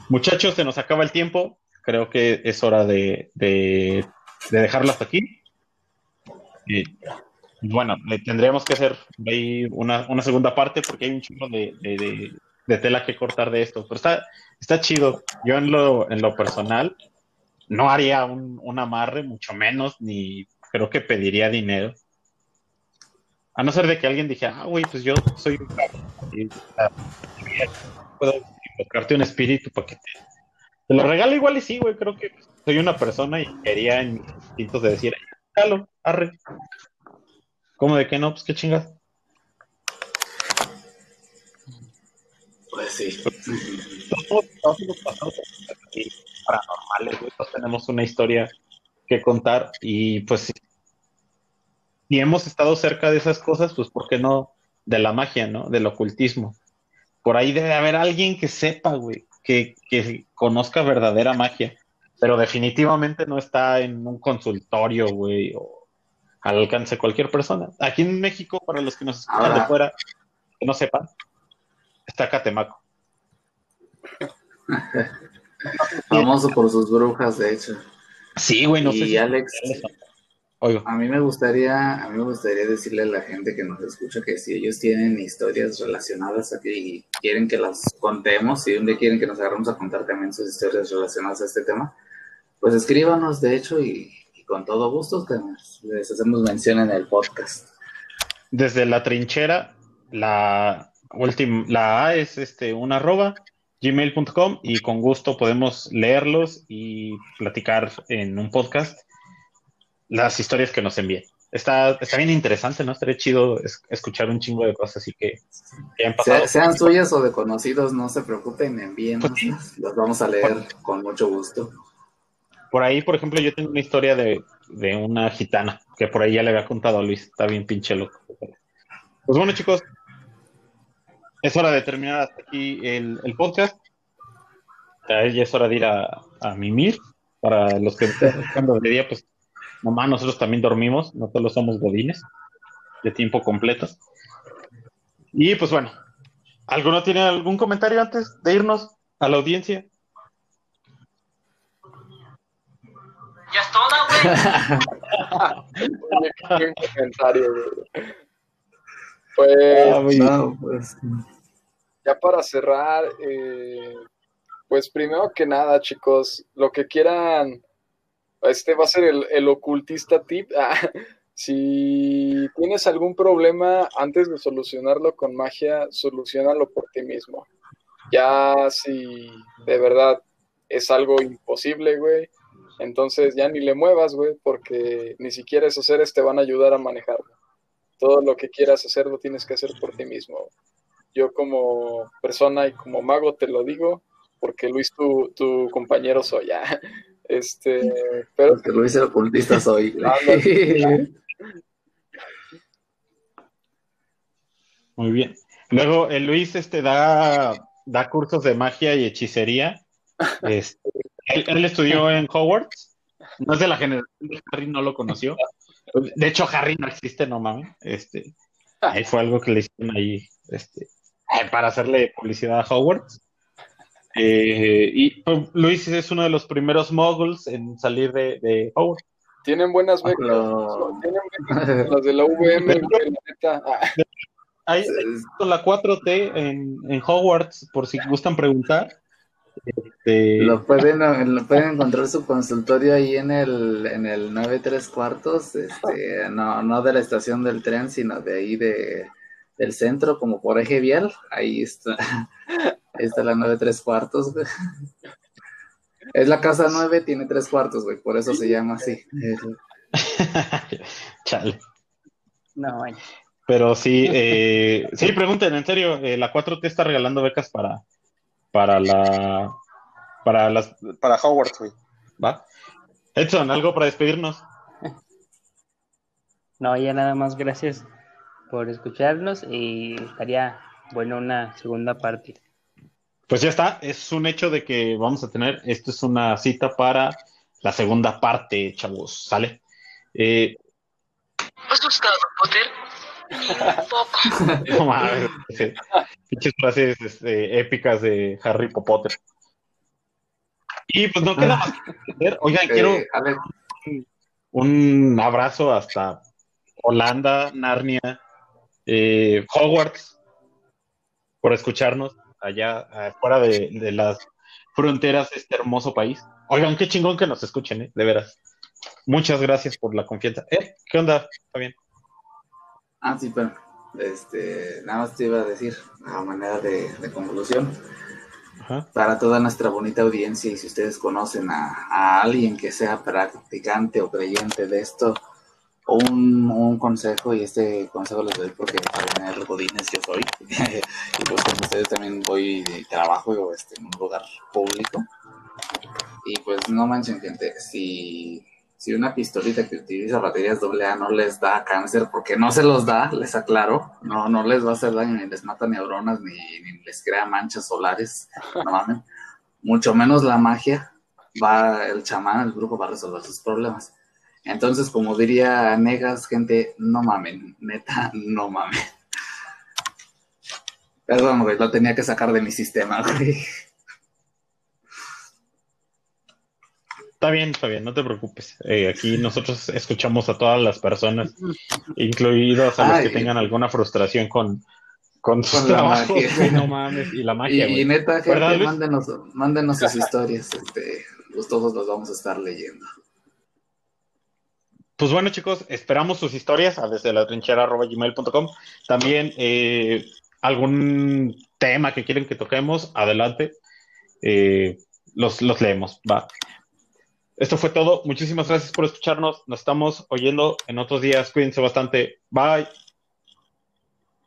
Muchachos, se nos acaba el tiempo. Creo que es hora de, dejarlo hasta aquí. Y bueno, le tendríamos que hacer ahí una, segunda parte porque hay un chingo de, tela que cortar de esto. Pero está, está chido. Yo en lo, en lo personal no haría un, amarre, mucho menos, ni creo que pediría dinero. A no ser de que alguien dijera, ah, güey, pues yo soy un y, ah, puedo invocarte un espíritu para que te, te lo regale igual y sí, güey, creo que soy una persona y quería en mis instintos de decir, jalo, arre. ¿Cómo de que no? Pues qué chingas. Pues sí. Todos, hemos pasado paranormales, güey, todos tenemos una historia que contar y pues si, si hemos estado cerca de esas cosas, pues ¿por qué no de la magia, ¿no? Del ocultismo. Por ahí debe haber alguien que sepa, güey, que, que conozca verdadera magia, pero definitivamente no está en un consultorio, güey, o al alcance de cualquier persona. Aquí en México, para los que nos escuchan de Ahora. fuera, que no sepan, está Catemaco. Famoso por sus brujas, de hecho. Sí, güey, no sé y si... Alex, Oigo. a mí me gustaría, a mí me gustaría decirle a la gente que nos escucha que si ellos tienen historias relacionadas aquí y quieren que las contemos, si un día quieren que nos agarremos a contar también sus historias relacionadas a este tema, pues escríbanos, de hecho, y, y con todo gusto que les hacemos mención en el podcast. desde la trinchera, la última, la A es este un arroba gmail.com y con gusto podemos leerlos y platicar en un podcast las historias que nos envíen. Está, está bien interesante, ¿no? Estaría chido es- escuchar un chingo de cosas así que, que han pasado. Sea- sean suyas o de conocidos, no se preocupen, envíenos, Pues sí. las vamos a leer con mucho gusto. Por ahí, por ejemplo, yo tengo una historia de, de una gitana que por ahí ya le había contado a Luis. Está bien pinche loco. Pues bueno, chicos, es hora de terminar hasta aquí el, el podcast. Ya ya es hora de ir a, a mimir. Para los que estén buscando de día, pues nomás nosotros también dormimos, no solo somos godines de tiempo completo. Y pues bueno, ¿alguno tiene algún comentario antes de irnos a la audiencia? Ya es toda, güey. Oye, qué buen comentario, güey. Pues Ah, No, pues, ya para cerrar, eh, pues primero que nada, chicos, lo que quieran, este va a ser el, el ocultista tip. Ah, si tienes algún problema, antes de solucionarlo con magia, solucionalo por ti mismo. Ya si de verdad es algo imposible, güey, entonces ya ni le muevas, güey, porque ni siquiera esos seres te van a ayudar a manejarlo. Todo lo que quieras hacer lo tienes que hacer por ti mismo. Yo como persona y como mago te lo digo, porque Luis, tu, tu compañero soy ya. Este, pero porque Luis el ocultista soy. Muy bien. Luego, el Luis este, da, da cursos de magia y hechicería. Este, él, él estudió en Hogwarts. No es de la generación de Harry, no lo conoció. De hecho, Harry no existe, no mames. Este, ahí fue algo que le hicieron ahí este, eh, para hacerle publicidad a Hogwarts. Eh, y pues, Luis es uno de los primeros moguls en salir de, de Hogwarts. tienen buenas becas. Tienen becas las de la VM, güey, la neta. Ah, la 4T en, en Hogwarts, por si gustan preguntar. Este, Lo pueden, lo pueden encontrar su consultorio ahí en el, en el 9 3 cuartos, este, no, no de la estación del tren, sino de ahí de, del centro, como por eje vial. Ahí está, ahí está la 9 3 cuartos, güey. Es la casa 9, tiene 3 cuartos, güey, por eso se llama así. Chale. No, vaya. Pero sí, eh, sí, pregunten, en serio, eh, la 4T está regalando becas para, para la, para las, para Hogwarts, güey. ¿Va? Edson, ¿algo para despedirnos? No, ya nada más gracias por escucharnos y estaría bueno una segunda parte. Pues ya está, es un hecho de que vamos a tener, esto es una cita para la segunda parte, chavos, ¿sale? Eh, ¿Has buscado Potter? Ni un poco. no mames, sí. pinches frases este, épicas de Harry Potter. Y pues no queda más que. Oigan, quiero Eh, Alex, un abrazo hasta Holanda, Narnia, eh, Hogwarts, por escucharnos allá afuera de, de las fronteras de este hermoso país. Oigan, qué chingón que nos escuchen, ¿eh? de veras. Muchas gracias por la confianza. ¿Eh? ¿Qué onda? ¿Está bien? Ah, sí, pero este, nada más te iba a decir, a manera de, de conclusión, Ajá. para toda nuestra bonita audiencia y si ustedes conocen a, a alguien que sea practicante o creyente de esto, un, un consejo, y este consejo les doy porque para tener godines yo soy, y pues como ustedes también voy de trabajo este, en un lugar público, y pues no manchen gente, si, si una pistolita que utiliza baterías AA no les da cáncer, porque no se los da, les aclaro, no, no les va a hacer daño, ni les mata neuronas, ni, ni les crea manchas solares, no mamen. Mucho menos la magia, va el chamán, el brujo va a resolver sus problemas. Entonces, como diría Negas, gente, no mamen, neta, no mamen. Perdón, güey, lo tenía que sacar de mi sistema, güey. Está bien, está bien, no te preocupes. Eh, aquí nosotros escuchamos a todas las personas, incluidos a los Ay. que tengan alguna frustración con, con sus Con la magia. güey, no mames, y la magia, y neta, gente, mándenos, mándenos sus historias, este, pues todos los vamos a estar leyendo. Pues bueno, chicos, esperamos sus historias a desde la trinchera gmail.com. También eh, algún tema que quieren que toquemos, adelante. Eh, los, los leemos, va. Esto fue todo. Muchísimas gracias por escucharnos. Nos estamos oyendo en otros días. Cuídense bastante. Bye.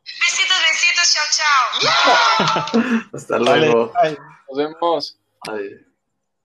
Besitos, besitos, chao, chao. Hasta luego. bye. Nos vemos.